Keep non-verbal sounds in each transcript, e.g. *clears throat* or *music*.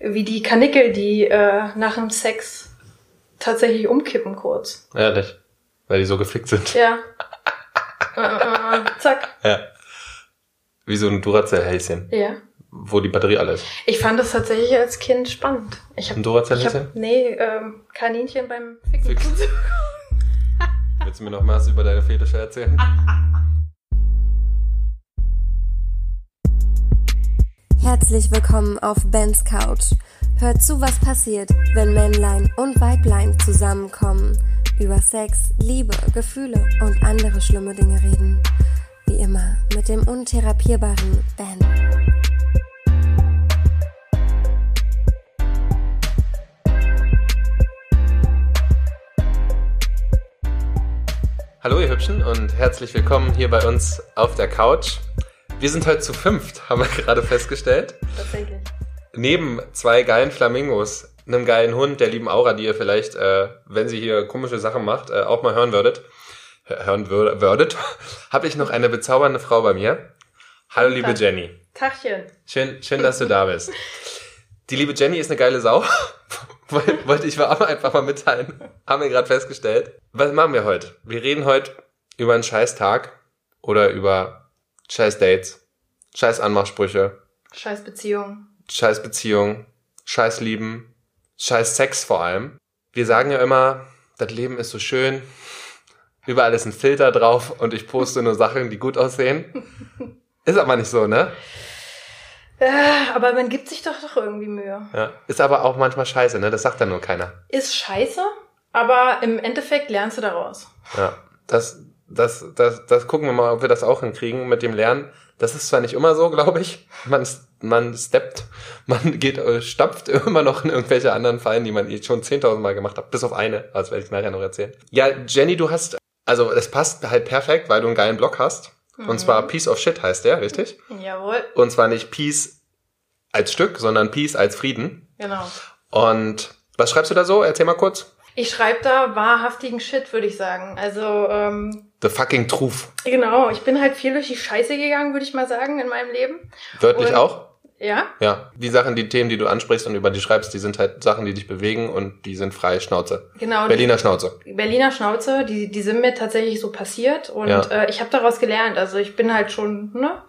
wie die Kanickel, die äh, nach dem Sex tatsächlich umkippen kurz. Ehrlich. Weil die so gefickt sind. Ja. *laughs* äh, äh, zack. Ja. Wie so ein Duracell-Häschen, Ja. wo die Batterie alle ist. Ich fand das tatsächlich als Kind spannend. Ich Ein habe Duracell-Häschen? hab, nee, ähm, Kaninchen beim Ficken. Fix. *laughs* Willst du mir noch was über deine Fetische erzählen? *laughs* Herzlich willkommen auf Bens Couch. Hört zu, was passiert, wenn Männlein und Weiblein zusammenkommen, über Sex, Liebe, Gefühle und andere schlimme Dinge reden. Wie immer mit dem untherapierbaren Ben. Hallo ihr Hübschen und herzlich willkommen hier bei uns auf der Couch. Wir sind heute zu fünft, haben wir gerade festgestellt. Tatsächlich. Neben zwei geilen Flamingos, einem geilen Hund, der lieben Aura, die ihr vielleicht, äh, wenn sie hier komische Sachen macht, äh, auch mal hören würdet, hö- hören wür- würdet, *laughs* habe ich noch eine bezaubernde Frau bei mir. Hallo liebe Tag. Jenny. Tachchen. Schön, schön, dass du da bist. Die liebe Jenny ist eine geile Sau. *laughs* Woll- Wollte ich aber einfach mal mitteilen. Haben wir gerade festgestellt. Was machen wir heute? Wir reden heute über einen scheiß Tag oder über scheiß Dates, scheiß Anmachsprüche, Scheiß Beziehung. scheiß Beziehung, scheiß Lieben, scheiß Sex vor allem. Wir sagen ja immer, das Leben ist so schön. Überall ist ein Filter drauf und ich poste nur Sachen, die gut aussehen. Ist aber nicht so, ne? Äh, aber man gibt sich doch doch irgendwie Mühe. Ja. Ist aber auch manchmal scheiße, ne? Das sagt dann nur keiner. Ist scheiße, aber im Endeffekt lernst du daraus. Ja. Das, das, das, das gucken wir mal, ob wir das auch hinkriegen mit dem Lernen. Das ist zwar nicht immer so, glaube ich. Man, man steppt, *laughs* man geht, äh, stapft immer noch in irgendwelche anderen Fallen, die man eh schon 10.000 Mal gemacht hat. Bis auf eine. Das werde ich nachher noch erzählen. Ja, Jenny, du hast, also es passt halt perfekt, weil du einen geilen Blog hast. Und zwar Piece of Shit heißt der, richtig? *laughs* Jawohl, Und zwar nicht Peace als Stück, sondern Peace als Frieden. genau. Und was schreibst du da so? Erzähl mal kurz. Ich schreibe da wahrhaftigen Shit, würde ich sagen. Also, ähm, The fucking Truth. genau, ich bin halt viel durch die Scheiße gegangen, würde ich mal sagen, in meinem Leben. Wörtlich Und- auch? Ja, Ja. Die Sachen, die Themen, die du ansprichst und über die schreibst, die sind halt Sachen, die dich bewegen und die sind freie Schnauze. genau. Berliner Schnauze. Die Berliner Schnauze, die, die sind mir tatsächlich so passiert und Ja. äh, ich habe daraus gelernt. Also ich bin halt schon ne,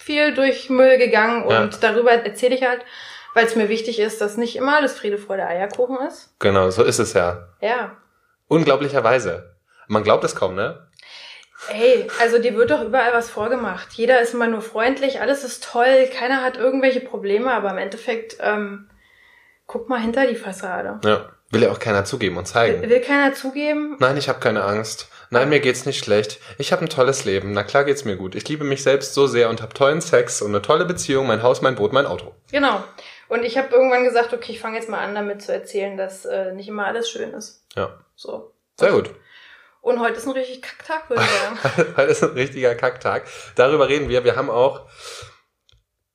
viel durch Müll gegangen und Ja. darüber erzähle ich halt, weil es mir wichtig ist, dass nicht immer alles Friede, Freude, Eierkuchen ist. Genau, so ist es ja. Ja. Unglaublicherweise. Man glaubt es kaum, ne? Ey, also dir wird doch überall was vorgemacht. Jeder ist immer nur freundlich, alles ist toll, keiner hat irgendwelche Probleme, aber im Endeffekt, ähm, guck mal hinter die Fassade. Ja. Will ja auch keiner zugeben und zeigen. Will keiner zugeben. Nein, ich habe keine Angst. Nein, mir geht's nicht schlecht. Ich habe ein tolles Leben. Na klar geht's mir gut. Ich liebe mich selbst so sehr und habe tollen Sex und eine tolle Beziehung, mein Haus, mein Boot, mein Auto. Genau. Und ich habe irgendwann gesagt, okay, ich fange jetzt mal an, damit zu erzählen, dass äh, nicht immer alles schön ist. Ja. So. Sehr gut. Und heute ist ein richtig Kacktag, würde ich sagen. *laughs* Heute ist ein richtiger Kacktag. Darüber reden wir. Wir haben auch,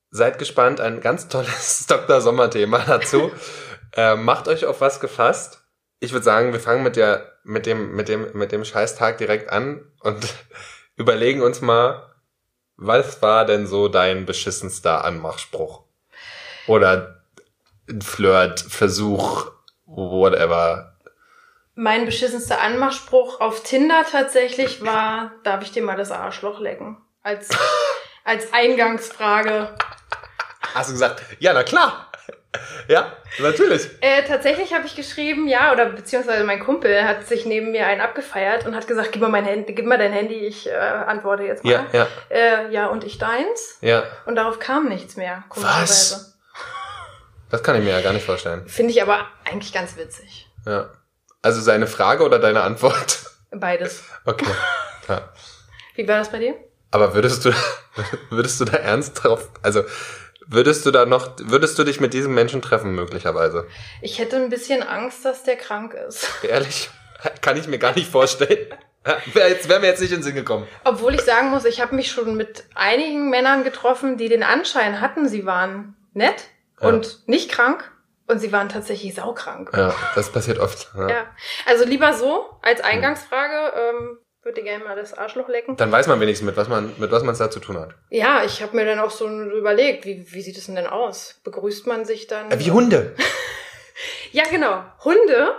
seid gespannt, ein ganz tolles *laughs* Dr. Sommer-Thema dazu. *laughs* äh, macht euch auf was gefasst. Ich würde sagen, wir fangen mit der, mit dem, mit dem, mit dem Scheißtag direkt an und überlegen uns mal, was war denn so dein beschissenster Anmachspruch? Oder ein Flirt, Versuch, whatever. Mein beschissenster Anmachspruch auf Tinder tatsächlich war, darf ich dir mal das Arschloch lecken? Als, *laughs* als Eingangsfrage. Hast du gesagt, ja, na klar. Ja, natürlich. Äh, tatsächlich habe ich geschrieben, ja, oder beziehungsweise mein Kumpel hat sich neben mir einen abgefeiert und hat gesagt, gib mal mein Handy, gib mal dein Handy, ich äh, antworte jetzt mal. Ja, ja, Äh, ja, und ich deins. ja. Und darauf kam nichts mehr, komischerweise. Was? Das kann ich mir ja gar nicht vorstellen. Finde ich aber eigentlich ganz witzig. Ja. Also seine Frage oder deine Antwort? Beides. Okay. Ja. Wie war das bei dir? Aber würdest du, würdest du da ernst drauf, also würdest du da noch, würdest du dich mit diesem Menschen treffen möglicherweise? Ich hätte ein bisschen Angst, dass der krank ist. Ehrlich? Kann ich mir gar nicht vorstellen. Jetzt wäre mir jetzt nicht in den Sinn gekommen. Obwohl ich sagen muss, ich habe mich schon mit einigen Männern getroffen, die den Anschein hatten, sie waren nett Ja. und nicht krank. Und sie waren tatsächlich saukrank. Ja, das passiert oft. Ja. Ja. Also lieber so als Eingangsfrage, ähm, Würde gerne mal das Arschloch lecken. Dann weiß man wenigstens, mit was man mit was man es da zu tun hat. Ja, ich habe mir dann auch so überlegt, wie, wie sieht es denn, denn aus? Begrüßt man sich dann? Äh, Wie Hunde. *laughs* Ja, genau. Hunde.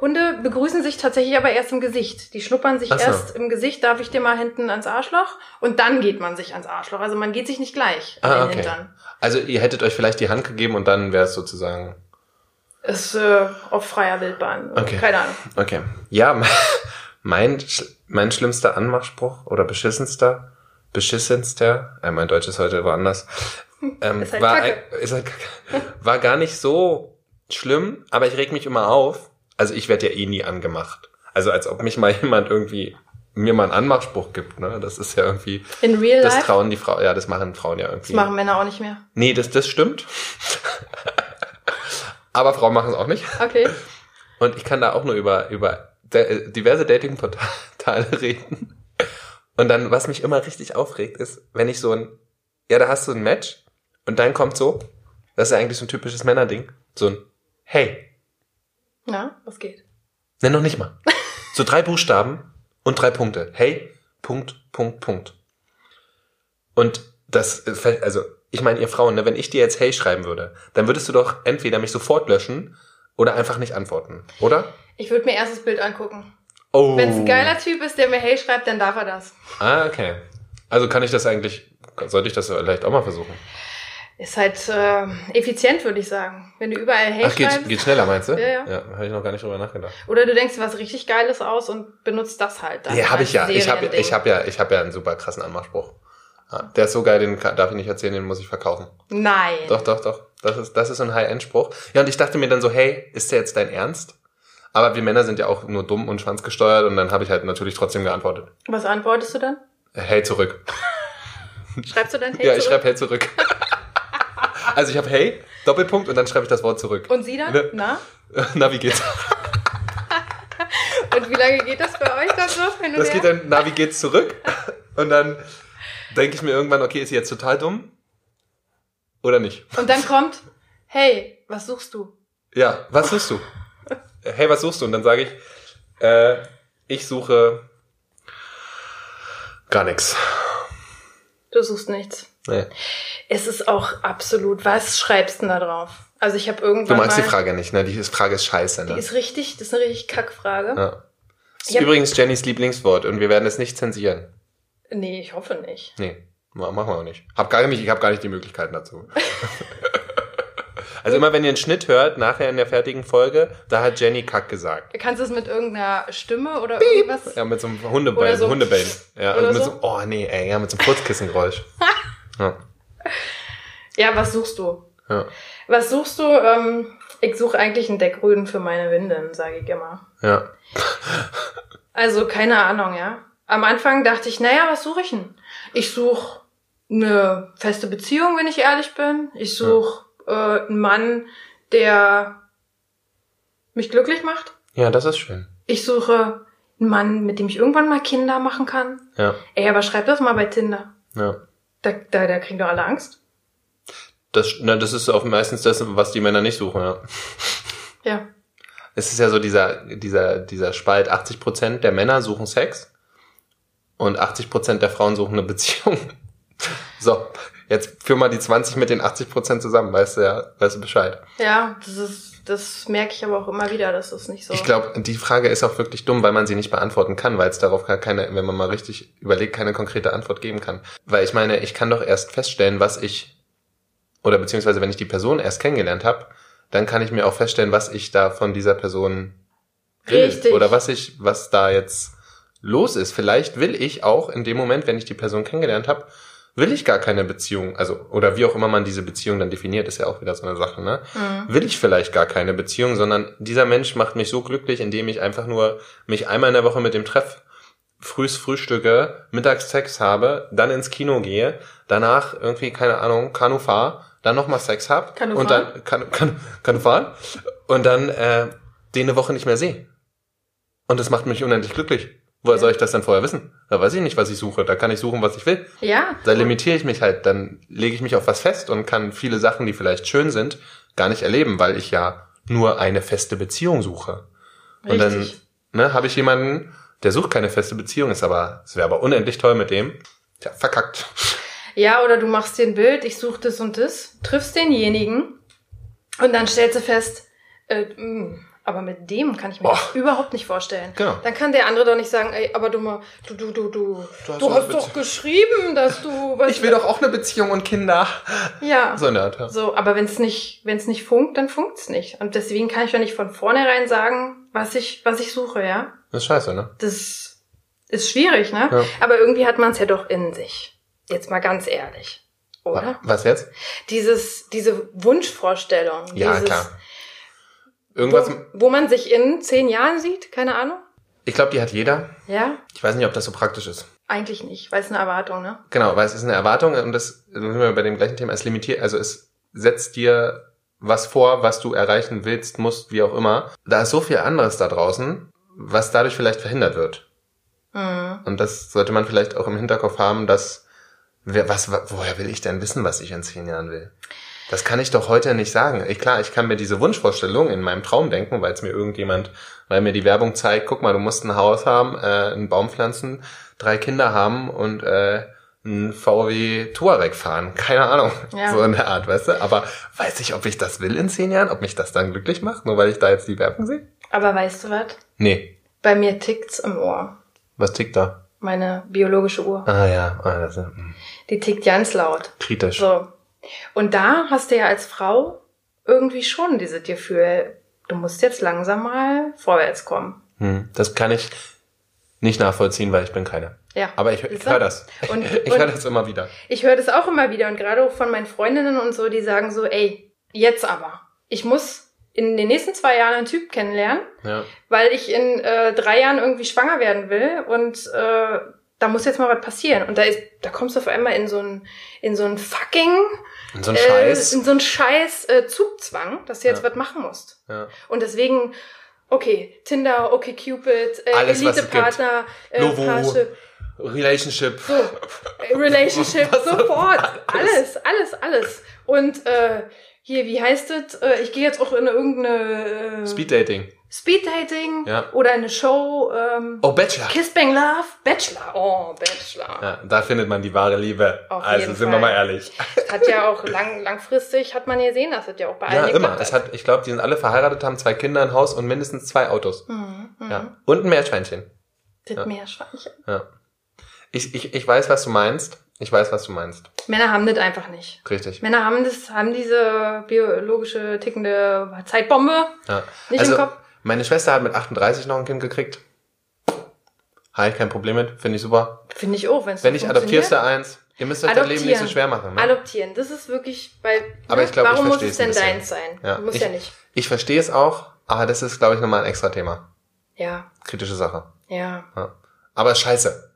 Hunde begrüßen sich tatsächlich aber erst im Gesicht. Die schnuppern sich so. erst im Gesicht, darf ich dir mal hinten ans Arschloch? Und dann geht man sich ans Arschloch. Also man geht sich nicht gleich Ah, den okay. Hintern. Also ihr hättet euch vielleicht die Hand gegeben und dann wäre es sozusagen. Ist äh, auf freier Wildbahn. Okay. Keine Ahnung. Okay. Ja, *laughs* mein, mein schlimmster Anmachspruch oder beschissenster, beschissenster, äh, mein Deutsch ist heute woanders, *laughs* ähm, Ist halt war, Kacke. ist halt Kacke. war gar nicht so schlimm, aber ich reg mich immer auf. Also ich werde ja eh nie angemacht. Also als ob mich mal jemand irgendwie mir mal einen Anmachspruch gibt, ne? Das ist ja irgendwie, In real das life? trauen die Frauen, ja, das machen Frauen ja Das irgendwie. machen Männer auch nicht mehr. Nee, das, das stimmt. Aber Frauen machen es auch nicht. Okay. Und ich kann da auch nur über, über de- diverse Dating-Portale *laughs* reden. Und dann, was mich immer richtig aufregt, ist, wenn ich so ein, ja, da hast du ein Match und dann kommt so, das ist ja eigentlich so ein typisches Männerding, so ein Hey, Na, was geht? nenn noch nicht mal. So drei Buchstaben und drei Punkte. Hey, Punkt, Punkt, Punkt. Und das, äh, fällt- also, ich meine, ihr Frauen, ne, wenn ich dir jetzt Hey schreiben würde, dann würdest du doch entweder mich sofort löschen oder einfach nicht antworten, oder? Ich würde mir erst das Bild angucken. Oh. Wenn es ein geiler Typ ist, der mir Hey schreibt, dann darf er das. Ah, okay. Also kann ich das eigentlich, sollte ich das vielleicht auch mal versuchen? Ist halt äh, effizient, würde ich sagen. Wenn du überall Hey Ach, geht, schreibst. geht schneller, meinst du? Ja, ja. Ja, habe ich noch gar nicht drüber nachgedacht. Oder du denkst dir was richtig Geiles aus und benutzt das halt dann. Ja, habe ich ja. Ich habe ich hab ja, ich habe ja einen super krassen Anmachspruch. Ja, der ist so geil, den darf ich nicht erzählen, den muss ich verkaufen. Nein. Doch, doch, doch. Das ist, das ist so ein High-End-Spruch. Ja, und ich dachte mir dann so, hey, ist der jetzt dein Ernst? Aber wir Männer sind ja auch nur dumm und schwanzgesteuert und dann habe ich halt natürlich trotzdem geantwortet. Was antwortest du dann? Hey zurück. *laughs* Schreibst du dann Hey ja, ich zurück? schreibe hey zurück. *laughs* also ich habe hey, Doppelpunkt und dann schreibe ich das Wort zurück. Und sie dann? Ne. Na? *laughs* Na, wie geht's? Und wie lange geht das bei euch dann so? Das her? geht dann, Navi geht zurück und dann denke ich mir irgendwann, okay, ist sie jetzt total dumm oder nicht? Und dann kommt, hey, was suchst du? Ja, was suchst du? Hey, was suchst du? Und dann sage ich, äh, ich suche gar nichts. Du suchst nichts. Nee. Es ist auch absolut, was schreibst du denn da drauf? Also ich habe Du irgendwann magst mal, die Frage nicht, ne? Die Frage ist scheiße, die ne? ist richtig, das ist eine richtig Kackfrage. Ja. Das ist übrigens Jennys Lieblingswort und wir werden es nicht zensieren. Nee, ich hoffe nicht. Nee, ma- machen wir auch nicht. Hab gar nicht ich habe gar nicht die Möglichkeiten dazu. *laughs* also immer wenn ihr einen Schnitt hört, nachher in der fertigen Folge, da hat Jenny Kack gesagt. Kannst du es mit irgendeiner Stimme oder irgendwas? Ja, mit so einem Hundebellen, Oder so. Hundebellen. Ja, Oder mit so. so, oh nee, ey, ja, mit so einem Furzkissengeräusch. *laughs* ja, Ja, was suchst du? ja, Was suchst du? Ähm, ich suche eigentlich einen Deckrüden für meine Windeln, sage ich immer. ja. Also keine Ahnung, ja. Am Anfang dachte ich, naja, was suche ich denn? Ich suche eine feste Beziehung, wenn ich ehrlich bin. Ich suche äh, einen Mann, der mich glücklich macht. Ja, das ist schön. Ich suche einen Mann, mit dem ich irgendwann mal Kinder machen kann. Ja, Ey, aber schreib das mal bei Tinder. ja. Da, da, da kriegen doch alle Angst. Das, na, das ist auch meistens das, was die Männer nicht suchen, ja. Ja. Es ist ja so dieser, dieser, dieser Spalt, 80% der Männer suchen Sex und 80% der Frauen suchen eine Beziehung. *laughs* So, jetzt führ mal die 20 mit den 80% zusammen, weißt du ja, weißt du Bescheid. Ja, das ist, das merke ich aber auch immer wieder, dass das nicht so. Ich glaube, die Frage ist auch wirklich dumm, weil man sie nicht beantworten kann, weil es darauf gar keine, wenn man mal richtig überlegt, keine konkrete Antwort geben kann. Weil ich meine, ich kann doch erst feststellen, was ich, oder beziehungsweise wenn ich die Person erst kennengelernt habe, dann kann ich mir auch feststellen, was ich da von dieser Person will. Richtig. Oder was ich, was da jetzt los ist. Vielleicht will ich auch in dem Moment, wenn ich die Person kennengelernt habe, will ich gar keine Beziehung, also, oder wie auch immer man diese Beziehung dann definiert, ist ja auch wieder so eine Sache, ne? Mhm. Will ich vielleicht gar keine Beziehung, sondern dieser Mensch macht mich so glücklich, indem ich einfach nur mich einmal in der Woche mit dem Treff frühs frühstücke, mittags Sex habe, dann ins Kino gehe, danach irgendwie, keine Ahnung, Kanu fahr, dann nochmal Sex hab Kanu und fahren? dann kann, kann, kann fahren und dann äh, den eine Woche nicht mehr sehe. Und das macht mich unendlich glücklich. Woher soll ich das denn vorher wissen? Da weiß ich nicht, was ich suche. Da kann ich suchen, was ich will. Ja. Da limitiere ich mich halt. Dann lege ich mich auf was fest und kann viele Sachen, die vielleicht schön sind, gar nicht erleben, weil ich ja nur eine feste Beziehung suche. Und dann Richtig. ne, habe ich jemanden, Der sucht keine feste Beziehung, ist aber, es wäre aber unendlich toll mit dem. Tja, verkackt. Ja, oder du machst dir ein Bild, ich suche das und das, triffst denjenigen und dann stellst du fest, äh, mh, aber mit dem kann ich mir das überhaupt nicht vorstellen. Genau. Dann kann der andere doch nicht sagen, ey, aber du mal, du, du, du, du, Du hast du doch hast eine doch geschrieben, dass du was. Ich will doch auch eine Beziehung und Kinder. Ja. So in der Art. ja. So, aber wenn es nicht, wenn es nicht funkt, dann funkt's nicht. Und deswegen kann ich ja nicht von vornherein sagen, was ich, was ich suche, ja. Das ist scheiße, ne? Das ist schwierig, ne? Ja. Aber irgendwie hat man es ja doch in sich. Jetzt mal ganz ehrlich. Oder? Was jetzt? Dieses, diese Wunschvorstellung. Ja, dieses, klar. Irgendwas, Wo, wo man sich in zehn Jahren sieht, keine Ahnung. ich glaube, die hat jeder. Ja, Ich weiß nicht, ob das so praktisch ist. eigentlich nicht, weil es eine Erwartung, ne? Genau, weil es ist eine Erwartung und das da sind wir bei dem gleichen Thema, es limitiert, also es setzt dir was vor, was du erreichen willst, musst, wie auch immer. Da ist so viel anderes da draußen, was dadurch vielleicht verhindert wird. Mhm. Und das sollte man vielleicht auch im Hinterkopf haben, dass wer, was, wa- woher will ich denn wissen, was ich in zehn Jahren will? Das kann ich doch heute nicht sagen. Ich, klar, ich kann mir diese Wunschvorstellung in meinem Traum denken, weil es mir irgendjemand, weil mir die Werbung zeigt, guck mal, du musst ein Haus haben, äh, einen Baum pflanzen, drei Kinder haben und äh, ein VW Touareg fahren. Keine Ahnung. Ja. So in der Art, weißt du? Aber weiß ich, ob ich das will in zehn Jahren? Ob mich das dann glücklich macht? Nur weil ich da jetzt die Werbung sehe? Aber weißt du was? Nee. Bei mir tickt's im Ohr. Was tickt da? Meine biologische Uhr. Ah ja, ah, das ist mm, Die tickt ganz laut. kritisch. So. Und da hast du ja als Frau irgendwie schon dieses Gefühl, du musst jetzt langsam mal vorwärts kommen. Hm, das kann ich nicht nachvollziehen, weil ich bin keine. Ja. Aber ich, ich höre das. Und- *laughs* ich höre das immer wieder. Ich höre das auch immer wieder und gerade auch von meinen Freundinnen und so, die sagen so, ey, jetzt aber. Ich muss in den nächsten zwei Jahren einen Typ kennenlernen, Ja. weil ich in äh, drei Jahren irgendwie schwanger werden will und äh, da muss jetzt mal was passieren. Und da ist, da kommst du auf einmal in so ein, in so ein fucking, Und so ein äh, Scheiß. in so ein Scheiß äh, Zugzwang, dass du jetzt Ja. was machen musst. ja. Und deswegen, okay, Tinder, okay, Cupid, äh, Alles, es Elite-Partner, äh, Lovo. Parship, Relationship. so, äh, Relationship, *laughs* Was sofort, alles? alles, alles, alles. Und äh, hier, wie heißt es? Äh, ich gehe jetzt auch in irgendeine äh, Speed Dating. Speeddating Ja. oder eine Show. Ähm, Oh, Bachelor. Kiss Bang Love, Bachelor. Oh, Bachelor. Ja, da findet man die wahre Liebe. Auf also sind Fall. wir mal ehrlich. *laughs* Hat ja auch lang, langfristig, hat man ja gesehen, dass es ja auch bei Ja, allen immer. geklappt Es hat, ich glaube, die sind alle verheiratet, haben zwei Kinder, ein Haus und mindestens zwei Autos. Mhm, mhm. Ja. Und ein Meerschweinchen. Das Ja. Meerschweinchen. Ja. Ich, ich, ich weiß, was du meinst. Ich weiß, was du meinst. Männer haben das einfach nicht. Richtig. Männer haben das, haben diese biologische tickende Zeitbombe. Ja. Nicht also, im Kopf. Meine Schwester hat mit 38 noch ein Kind gekriegt. Habe ich kein Problem mit. Finde ich super. Finde ich auch, wenn's Wenn so nicht, adoptierst du eins. Ihr müsst euch das Leben nicht so schwer machen. Ne? Adoptieren, das ist wirklich, weil, Aber ich glaub, ich warum muss verstehe es es denn deins sein? Ja. Muss ich, ja nicht. Ich verstehe es auch, aber das ist, glaube ich, nochmal ein extra Thema. Ja, Kritische Sache. ja. Ja. Aber scheiße.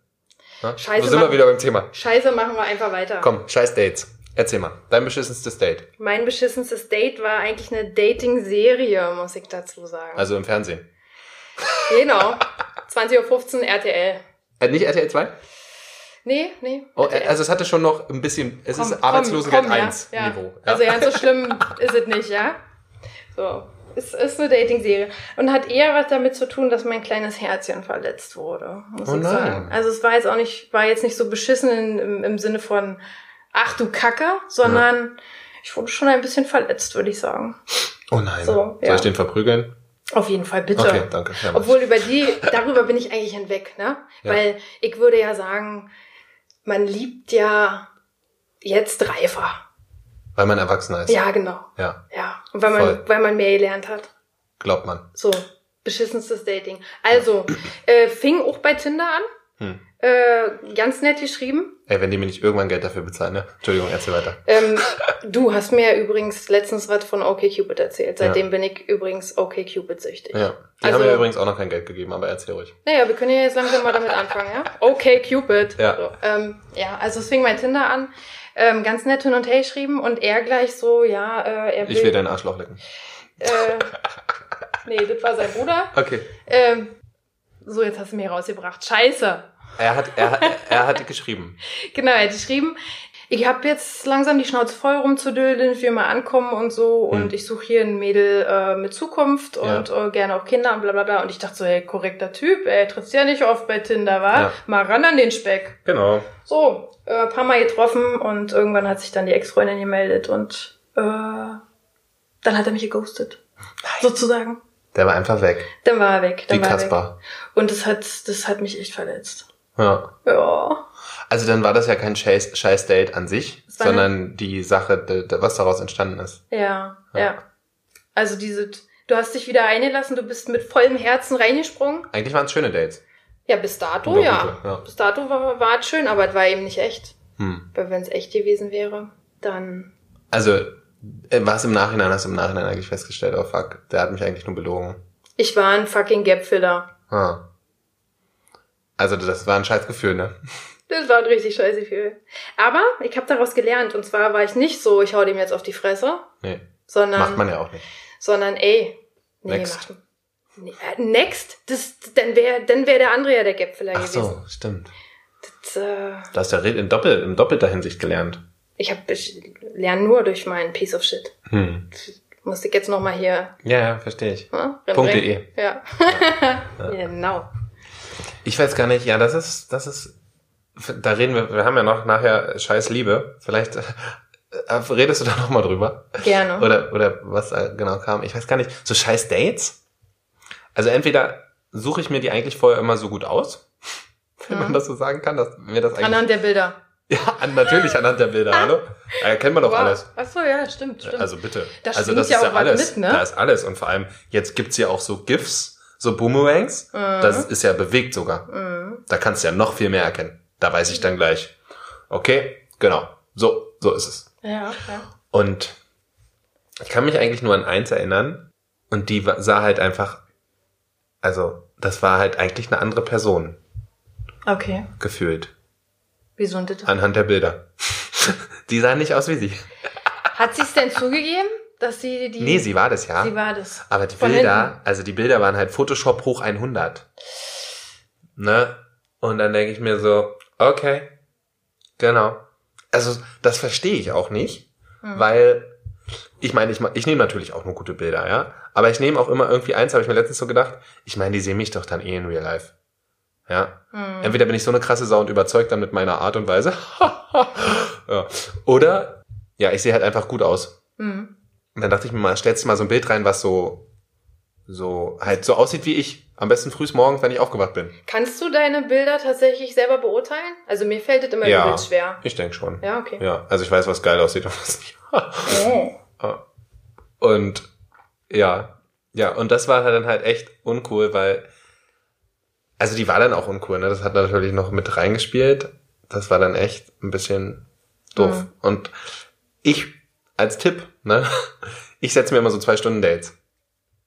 Ja? Scheiße So sind wir wieder beim Thema. Scheiße, machen wir einfach weiter. Komm, scheiß Dates. Erzähl mal. Dein beschissenstes Date. Mein beschissenstes Date war eigentlich eine Dating-Serie, muss ich dazu sagen. Also im Fernsehen. Genau. *laughs* 20.15 Uhr RTL. Äh, nicht RTL 2? Nee, nee. Oh, also es hatte schon noch ein bisschen, es Komm, ist Arbeitslosengeld komm, komm, 1 ja, ja. Niveau. Also ganz so schlimm *laughs* ist es nicht, ja? So. Es ist eine Dating-Serie. Und hat eher was damit zu tun, dass mein kleines Herzchen verletzt wurde, muss Oh ich nein. sagen. Also es war jetzt auch nicht, war jetzt nicht so beschissen im, im Sinne von, ach du Kacke, sondern ich wurde schon ein bisschen verletzt, würde ich sagen. Oh nein. So, Soll ja. ich den verprügeln? Auf jeden Fall, bitte. Okay, danke. Ja, Obwohl über die, darüber bin ich eigentlich hinweg, ne? Ja. Weil ich würde ja sagen, man liebt ja jetzt reifer. Weil man erwachsener ist. Ja, genau. Ja, Ja. Und weil man, Voll. weil man mehr gelernt hat. glaubt man. So, beschissenstes Dating. Also, äh, fing auch bei Tinder an. Hm. Äh, ganz nett geschrieben. Ey, wenn die mir nicht irgendwann Geld dafür bezahlen, ne? Entschuldigung, erzähl weiter. Ähm, du hast mir übrigens letztens was von OkCupid erzählt. Seitdem Ja. bin ich übrigens OkCupid süchtig. Ja. Die Also- haben mir übrigens auch noch kein Geld gegeben, aber erzähl ruhig. Naja, wir können ja jetzt langsam mal damit anfangen, ja? Okay, Cupid. Ja. So, ähm, ja, also es fing mein Tinder an. Ähm, ganz nett hin und her geschrieben und er gleich so, ja, äh, er will. Ich will deinen Arschloch lecken. äh, nee, das war sein Bruder. Okay. Ähm, so, jetzt hast du mich rausgebracht. Scheiße. Er hat, er, hat- er hat geschrieben. *laughs* Genau, er hat geschrieben, Ich habe jetzt langsam die Schnauze voll rumzudüllen, ich will mal ankommen und so. Und Hm. ich suche hier ein Mädel äh, mit Zukunft Ja. und äh, gerne auch Kinder und bla bla bla. Und ich dachte so, hey, korrekter Typ, ey, trittst ja nicht oft bei Tinder, wa? Ja. Mal ran an den Speck. Genau. So, äh, paar Mal getroffen und irgendwann hat sich dann die Ex-Freundin gemeldet und äh, dann hat er mich geghostet. Sozusagen. Der war einfach weg. Dann war er weg. Dann Wie war. Kaspar. Und das hat, das hat mich echt verletzt. Ja. Ja. Also dann war das ja kein Scheiß- Scheiß-Date an sich, sondern die Sache, was daraus entstanden ist. Ja, Ja. ja. Also diese, du hast dich wieder eingelassen, du bist mit vollem Herzen reingesprungen. Eigentlich waren es schöne Dates. Ja, bis dato, Oder ja. gute, ja. Bis dato war, war es schön, aber es war eben nicht echt. Hm. Weil wenn es echt gewesen wäre, dann. Also, äh, was im Nachhinein, hast du im Nachhinein eigentlich festgestellt, oh fuck, der hat mich eigentlich nur belogen. Ich war ein fucking Gapfiller. Ah. Also das war ein scheiß Gefühl, ne? Das war ein richtig scheiße Gefühl. Aber ich habe daraus gelernt. Und zwar war ich nicht so, ich hau dem jetzt auf die Fresse, Nee, sondern. macht man ja auch nicht. Sondern, ey. Nee, Next. Macht, nee, äh, next? Das, dann wäre dann wär der andere ja der Gapfiller Ach gewesen. so, stimmt. Das, äh, Du hast ja in, doppel, in doppelter Hinsicht gelernt. ich habe ich lerne nur durch meinen Piece of Shit. Hm. Musste ich jetzt nochmal hier. Ja, ja, verstehe ich. Ne, Punkt reinbringen. .de. *laughs* Ja. genau. Ich weiß gar nicht, ja, das ist, das ist, da reden wir, wir haben ja noch nachher scheiß Liebe. Vielleicht äh, äh, redest du da noch mal drüber. Gerne. Oder, oder was da genau kam. Ich weiß gar nicht. So scheiß Dates? Also entweder suche ich mir die eigentlich vorher immer so gut aus, *laughs* wenn man Mhm. das so sagen kann, dass mir das eigentlich... Anhand der Bilder. *laughs* ja, an, natürlich anhand der Bilder, hallo? *laughs* Ja, kennt man doch alles. Ach so, ja, stimmt, stimmt. Also bitte. Da also das ja ist ja alles. mit, ne? Da ist alles. Und vor allem, jetzt gibt's ja auch so GIFs, so Boomerangs. Mhm. Das ist ja bewegt sogar. Mhm. Da kannst du ja noch viel mehr erkennen. Da weiß ich dann gleich. Okay, genau. So, so ist es. Ja, ja. Und ich kann mich eigentlich nur an eins erinnern. Und die sah halt einfach, also, das war halt eigentlich eine andere Person Okay. gefühlt. Wieso das? Anhand der Bilder. *laughs* die sah nicht aus wie sie. Hat sie es denn zugegeben, dass sie die. Nee, sie war das ja. Sie war das. Aber die Von Bilder, hinten. also die Bilder waren halt Photoshop hoch 100. Ne? Und dann denke ich mir so, okay, genau. Also das verstehe ich auch nicht, Hm. weil ich meine, ich, ich nehme natürlich auch nur gute Bilder, ja. Aber ich nehme auch immer irgendwie eins, habe ich mir letztens so gedacht, ich meine, die sehen mich doch dann eh in real life. Ja. Hm. Entweder bin ich so eine krasse Sau und überzeugt dann mit meiner Art und Weise. *laughs* ja. Oder, ja, ich sehe halt einfach gut aus. Hm. Und dann dachte ich mir mal, stellst du mal so ein Bild rein, was so, so, halt so aussieht wie ich. Am besten frühs morgens, wenn ich aufgewacht bin. Kannst du deine Bilder tatsächlich selber beurteilen? Also mir fällt es immer Ja. übelst schwer. Ich denke schon. Ja, okay. Ja, also ich weiß, was geil aussieht und was nicht. Oh. *laughs* und ja, ja, und das war halt dann halt echt uncool, weil, also die war dann auch uncool, ne? Das hat natürlich noch mit reingespielt. Das war dann echt ein bisschen doof. Mhm. Und ich, als Tipp, ne, ich setze mir immer so zwei Stunden Dates.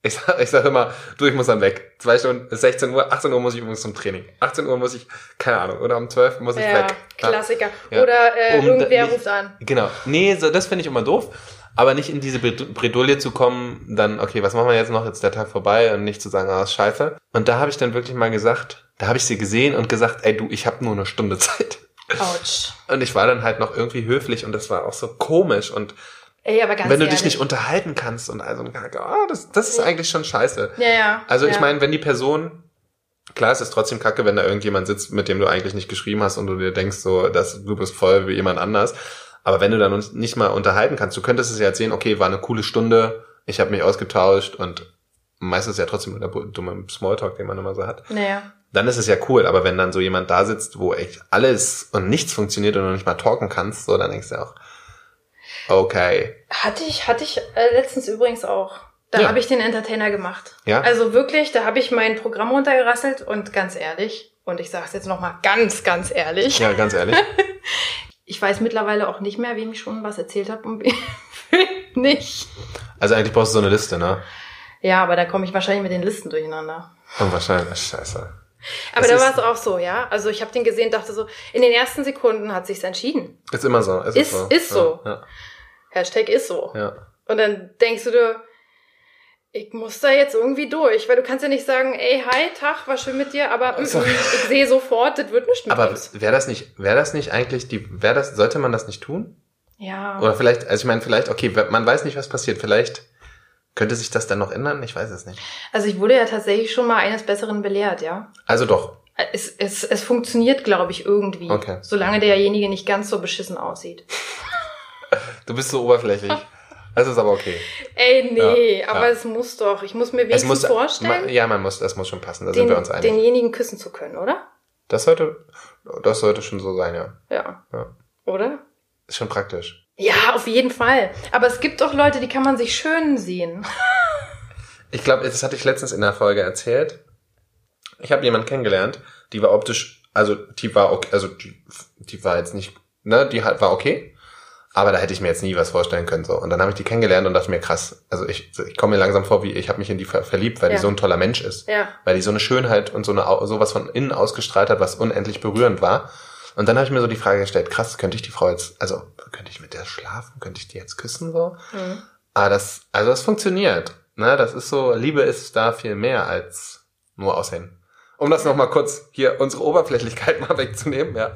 Ich sag, ich sag immer, du, ich muss dann weg. Zwei Stunden, ist 16 Uhr, 18 Uhr muss ich übrigens zum Training. 18 Uhr muss ich, keine Ahnung, oder um 12 muss ich Ja, weg. Klassiker. Ja. Oder äh, Um irgendwer nicht- ruft an. Genau. Nee, so, das finde ich immer doof. Aber nicht in diese Bred- Bredouille zu kommen, dann, okay, was machen wir jetzt noch? Jetzt ist der Tag vorbei und nicht zu sagen, ah, ist scheiße. Und da habe ich dann wirklich mal gesagt, da habe ich sie gesehen und gesagt, ey du, ich habe nur eine Stunde *laughs* Zeit. Autsch. Und ich war dann halt noch irgendwie höflich und das war auch so komisch. Und Ey, aber ganz wenn du ehrlich. dich nicht unterhalten kannst und also, ah, das, das ist eigentlich schon scheiße. Ja, ja. Also ich ja. meine, wenn die Person, klar, es ist trotzdem kacke, wenn da irgendjemand sitzt, mit dem du eigentlich nicht geschrieben hast und du dir denkst, so, dass du bist voll wie jemand anders. Aber wenn du dann nicht mal unterhalten kannst, du könntest es ja jetzt sehen, okay, war eine coole Stunde, ich habe mich ausgetauscht und meistens ist ja trotzdem nur der bu- dumme Smalltalk, den man immer so hat. Naja. Dann ist es ja cool, aber wenn dann so jemand da sitzt, wo echt alles und nichts funktioniert und du nicht mal talken kannst, so, dann denkst du auch, okay. Hatte ich, hatte ich äh, letztens übrigens auch. Da Ja. habe ich den Entertainer gemacht. Ja? Also wirklich, da habe ich mein Programm runtergerasselt und ganz ehrlich, und ich sage es jetzt nochmal ganz, ganz ehrlich, Ja, ganz ehrlich. *laughs* ich weiß mittlerweile auch nicht mehr, wem ich schon was erzählt habe und *laughs* wem nicht. Also eigentlich brauchst du so eine Liste, ne? Ja, aber da komme ich wahrscheinlich mit den Listen durcheinander. Und wahrscheinlich, scheiße. Aber da war es auch so, ja. Also ich habe den gesehen, dachte so, in den ersten Sekunden hat sich's entschieden. Ist immer so. Ist, Ist- so. ist so. Ja, Hashtag ist so. ja. Und dann denkst du dir, Ich muss da jetzt irgendwie durch, weil du kannst ja nicht sagen, ey, hi, Tag, war schön mit dir, aber Also- ich sehe sofort, das wird nicht mit Aber wäre das nicht, wäre das nicht eigentlich die, wäre das, sollte man das nicht tun? Ja. Oder vielleicht, also ich meine, vielleicht, okay, man weiß nicht, was passiert. Vielleicht könnte sich das dann noch ändern. Ich weiß es nicht. Also ich wurde ja tatsächlich schon mal eines Besseren belehrt, ja. Also doch. Es, es, es funktioniert, glaube ich, irgendwie. Okay. Solange derjenige nicht ganz so beschissen aussieht. *laughs* Du bist so oberflächlich. Das ist aber okay. Ey, nee, Ja, aber ja. es muss doch. Ich muss mir wenigstens muss, vorstellen, ja, man muss, das muss schon passen. Da sind den, wir uns einig. denjenigen küssen zu können, oder? Das sollte, das sollte schon so sein, ja. Ja. Ja. Oder? Ist schon praktisch. Ja, auf jeden Fall. Aber es gibt auch Leute, die kann man sich schön sehen. Ich glaube, das hatte ich letztens in der Folge erzählt. Ich habe jemanden kennengelernt, die war optisch, also die war okay, also die, die war jetzt nicht, ne, die war okay, aber da hätte ich mir jetzt nie was vorstellen können so. Und dann habe ich die kennengelernt und dachte mir krass, also ich, ich komme mir langsam vor, wie ich habe mich in die ver verliebt, weil Ja. die so ein toller Mensch ist, Ja. weil die so eine Schönheit und so eine sowas von innen ausgestrahlt hat, was unendlich berührend war. Und dann habe ich mir so die Frage gestellt, krass, könnte ich die Frau jetzt, also könnte ich mit der schlafen, könnte ich die jetzt küssen so? Mhm. Ah, das, also das funktioniert. Ne, das ist so, Liebe ist da viel mehr als nur Aussehen. Um das nochmal kurz hier unsere Oberflächlichkeit *laughs* mal wegzunehmen, ja.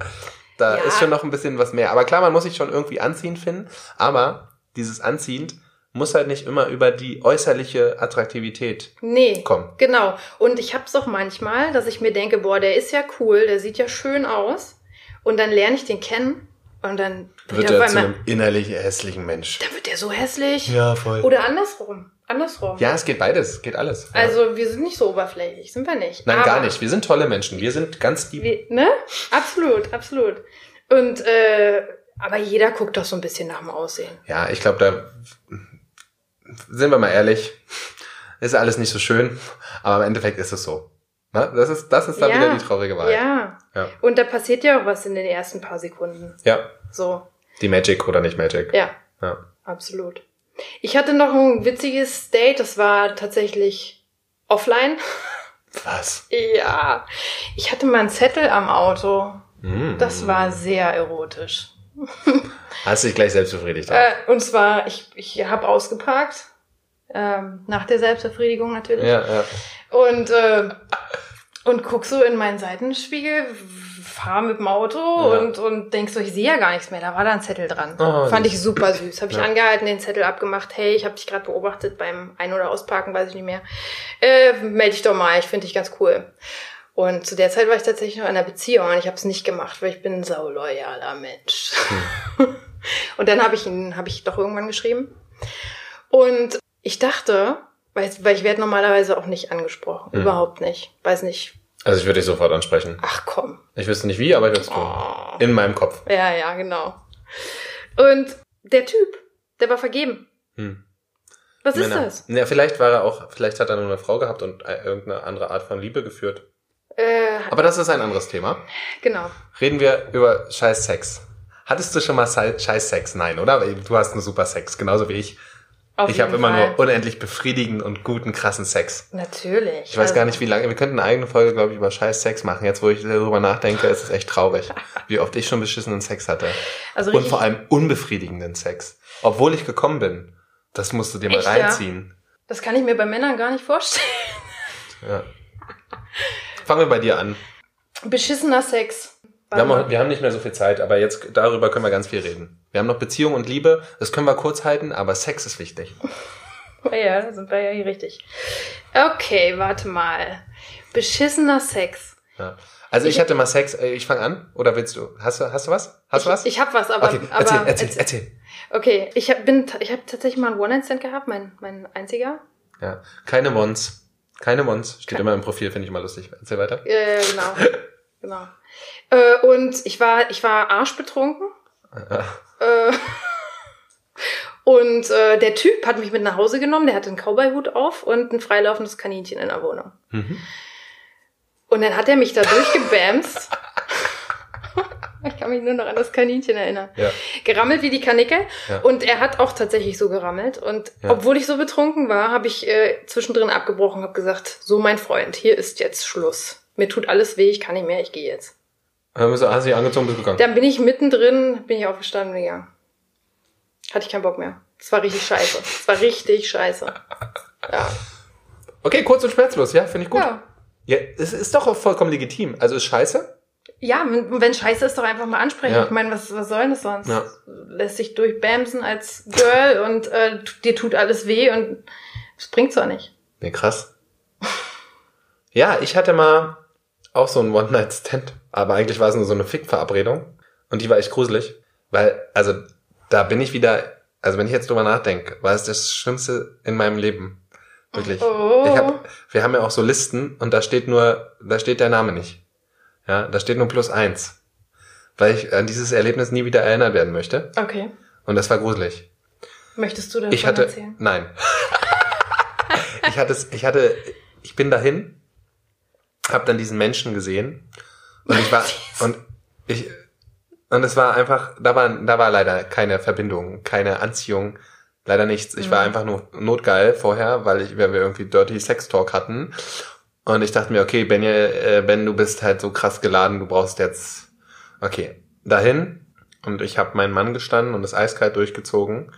Da Ja. ist schon noch ein bisschen was mehr. Aber klar, man muss sich schon irgendwie anziehend finden. Aber dieses Anziehend muss halt nicht immer über die äußerliche Attraktivität Nee. kommen. Genau. Und ich hab's auch manchmal, dass ich mir denke, boah, der ist ja cool, der sieht ja schön aus. Und dann lerne ich den kennen und dann wird, Wird er er zu einem innerlich hässlichen Mensch. dann wird der so hässlich. Ja, voll. Oder andersrum. Andersrum. Ja, es geht beides, geht alles. Ja. Also wir sind nicht so oberflächlich, sind wir nicht. Nein, Aber gar nicht. Wir sind tolle Menschen. Wir sind ganz die. Wir, ne? Absolut, absolut. Und äh, aber jeder guckt doch so ein bisschen nach dem Aussehen. Ja, ich glaube, da sind wir mal ehrlich, ist alles nicht so schön, aber im Endeffekt ist es so. Ne? Das ist, das ist dann Ja, wieder die traurige Wahrheit. Ja. Ja. Und da passiert ja auch was in den ersten paar Sekunden. ja. So, Die Magic oder nicht Magic. ja, Ja. absolut. Ich hatte noch ein witziges Date, das war tatsächlich offline. Was? Ja, ich hatte mal einen Zettel am Auto. Mm. Das war sehr erotisch. Hast dich gleich selbst befriedigt. Äh, und zwar, ich, ich habe ausgeparkt. Ähm, nach der Selbstbefriedigung natürlich. ja, ja. Und, äh, und guck so in meinen Seitenspiegel, fahr mit dem Auto Ja. und, und denk so, ich sehe ja gar nichts mehr. Da war da ein Zettel dran. Oh, Fand ich super süß. Habe ich Ja. angehalten, den Zettel abgemacht. Hey, ich habe dich gerade beobachtet beim Ein- oder Ausparken, weiß ich nicht mehr. Äh, melde dich doch mal, ich finde dich ganz cool. Und zu der Zeit war ich tatsächlich noch in einer Beziehung und ich habe es nicht gemacht, weil ich bin ein sauloyaler Mensch. Hm. *laughs* und dann habe ich ihn, habe ich doch irgendwann geschrieben. Und ich dachte, weil, weil ich werde normalerweise auch nicht angesprochen. Hm. Überhaupt nicht. Weiß nicht. Also ich würde dich sofort ansprechen. Ach komm. Ich wüsste nicht wie, aber ich würde es tun. Oh. In meinem Kopf. Ja, ja, genau. Und der Typ, der war vergeben. Hm. Was ist Männer. das? Ja, vielleicht war er auch, vielleicht hat er nur eine Frau gehabt und äh, irgendeine andere Art von Liebe geführt. Äh, Aber das ist ein anderes Thema. genau. Reden wir über scheiß Sex. Hattest du schon mal scheiß Sex? Nein, oder? Du hast einen super Sex, genauso wie ich. Auf ich habe immer nur unendlich befriedigenden und guten, krassen Sex. Natürlich. Ich weiß Also, gar nicht, wie lange. Wir könnten eine eigene Folge, glaube ich, über scheiß Sex machen. Jetzt, wo ich darüber nachdenke, ist es echt traurig, *laughs* wie oft ich schon beschissenen Sex hatte. Also Und vor allem unbefriedigenden Sex. Obwohl ich gekommen bin. Das musst du dir mal Echt, ja? reinziehen. das kann ich mir bei Männern gar nicht vorstellen. Ja. Fangen wir bei dir an. Beschissener Sex. Wir haben, wir haben nicht mehr so viel Zeit, aber jetzt darüber können wir ganz viel reden. Wir haben noch Beziehung und Liebe, das können wir kurz halten, aber Sex ist wichtig. *laughs* Ja, da sind wir ja hier richtig. Okay, warte mal. Beschissener Sex. Ja. Also ich, Ich- hatte mal Sex, äh, ich fange an, oder willst du? Hast du, hast du was? Hast du was? Ich, ich hab was, aber. okay, aber erzähl, erzähl, erzähl- erzähl. Okay, ich hab, bin, ich habe tatsächlich mal einen One-Night-Stand gehabt, mein, mein einziger. Ja. Keine Mons. Keine Mons. Steht immer im Profil, finde ich immer lustig. Erzähl weiter. Äh, genau. *laughs* genau. Äh, und ich war, ich war arschbetrunken. Äh, und äh, der Typ hat mich mit nach Hause genommen, der hatte einen Cowboy-Hut auf und ein freilaufendes Kaninchen in der Wohnung. Mhm. Und dann hat er mich da durchgebämst. *laughs* ich kann mich nur noch an das Kaninchen erinnern. Ja. Gerammelt wie die Kanicke. Ja. Und er hat auch tatsächlich so gerammelt. Und Ja. obwohl ich so betrunken war, habe ich äh, zwischendrin abgebrochen, habe gesagt, so mein Freund, hier ist jetzt Schluss. Mir tut alles weh, ich kann nicht mehr, ich gehe jetzt. Dann hast du dich angezogen, bist gegangen. Dann bin ich mittendrin, bin ich aufgestanden und gegangen. Hatte ich keinen Bock mehr. Es war richtig scheiße. Es war richtig scheiße. Ja. Okay, kurz und schmerzlos, ja, finde ich gut. Ja. Ja, es ist doch auch vollkommen legitim. Also ist scheiße. Ja, wenn, wenn scheiße ist, doch einfach mal ansprechen. Ja. Ich meine, was, was soll denn das sonst? Ja. Lässt sich durchbamsen als Girl und äh, dir tut alles weh und das bringt zwar nicht. Nee, krass. Ja, ich hatte mal auch so ein One-Night-Stand, aber eigentlich war es nur so eine Fick-Verabredung und die war echt gruselig, weil, also, da bin ich wieder, also wenn ich jetzt drüber nachdenke, war es das Schlimmste in meinem Leben. Wirklich. Oh. Ich hab, wir haben ja auch so Listen und da steht nur, da steht der Name nicht. Ja, da steht nur plus eins. Weil ich an dieses Erlebnis nie wieder erinnert werden möchte. Okay. Und das war gruselig. Möchtest du davon Ich hatte, erzählen? nein. *laughs* ich hatte, ich hatte, ich bin dahin, hab dann diesen Menschen gesehen und ich war *laughs* und ich und es war einfach, da war, da war leider keine Verbindung, keine Anziehung, leider nichts. Ich war einfach nur notgeil vorher, weil ich, weil wir irgendwie Dirty Sex Talk hatten und ich dachte mir, okay, Ben, äh, Ben, du bist halt so krass geladen, du brauchst jetzt, okay, dahin und ich habe meinen Mann gestanden und das eiskalt durchgezogen.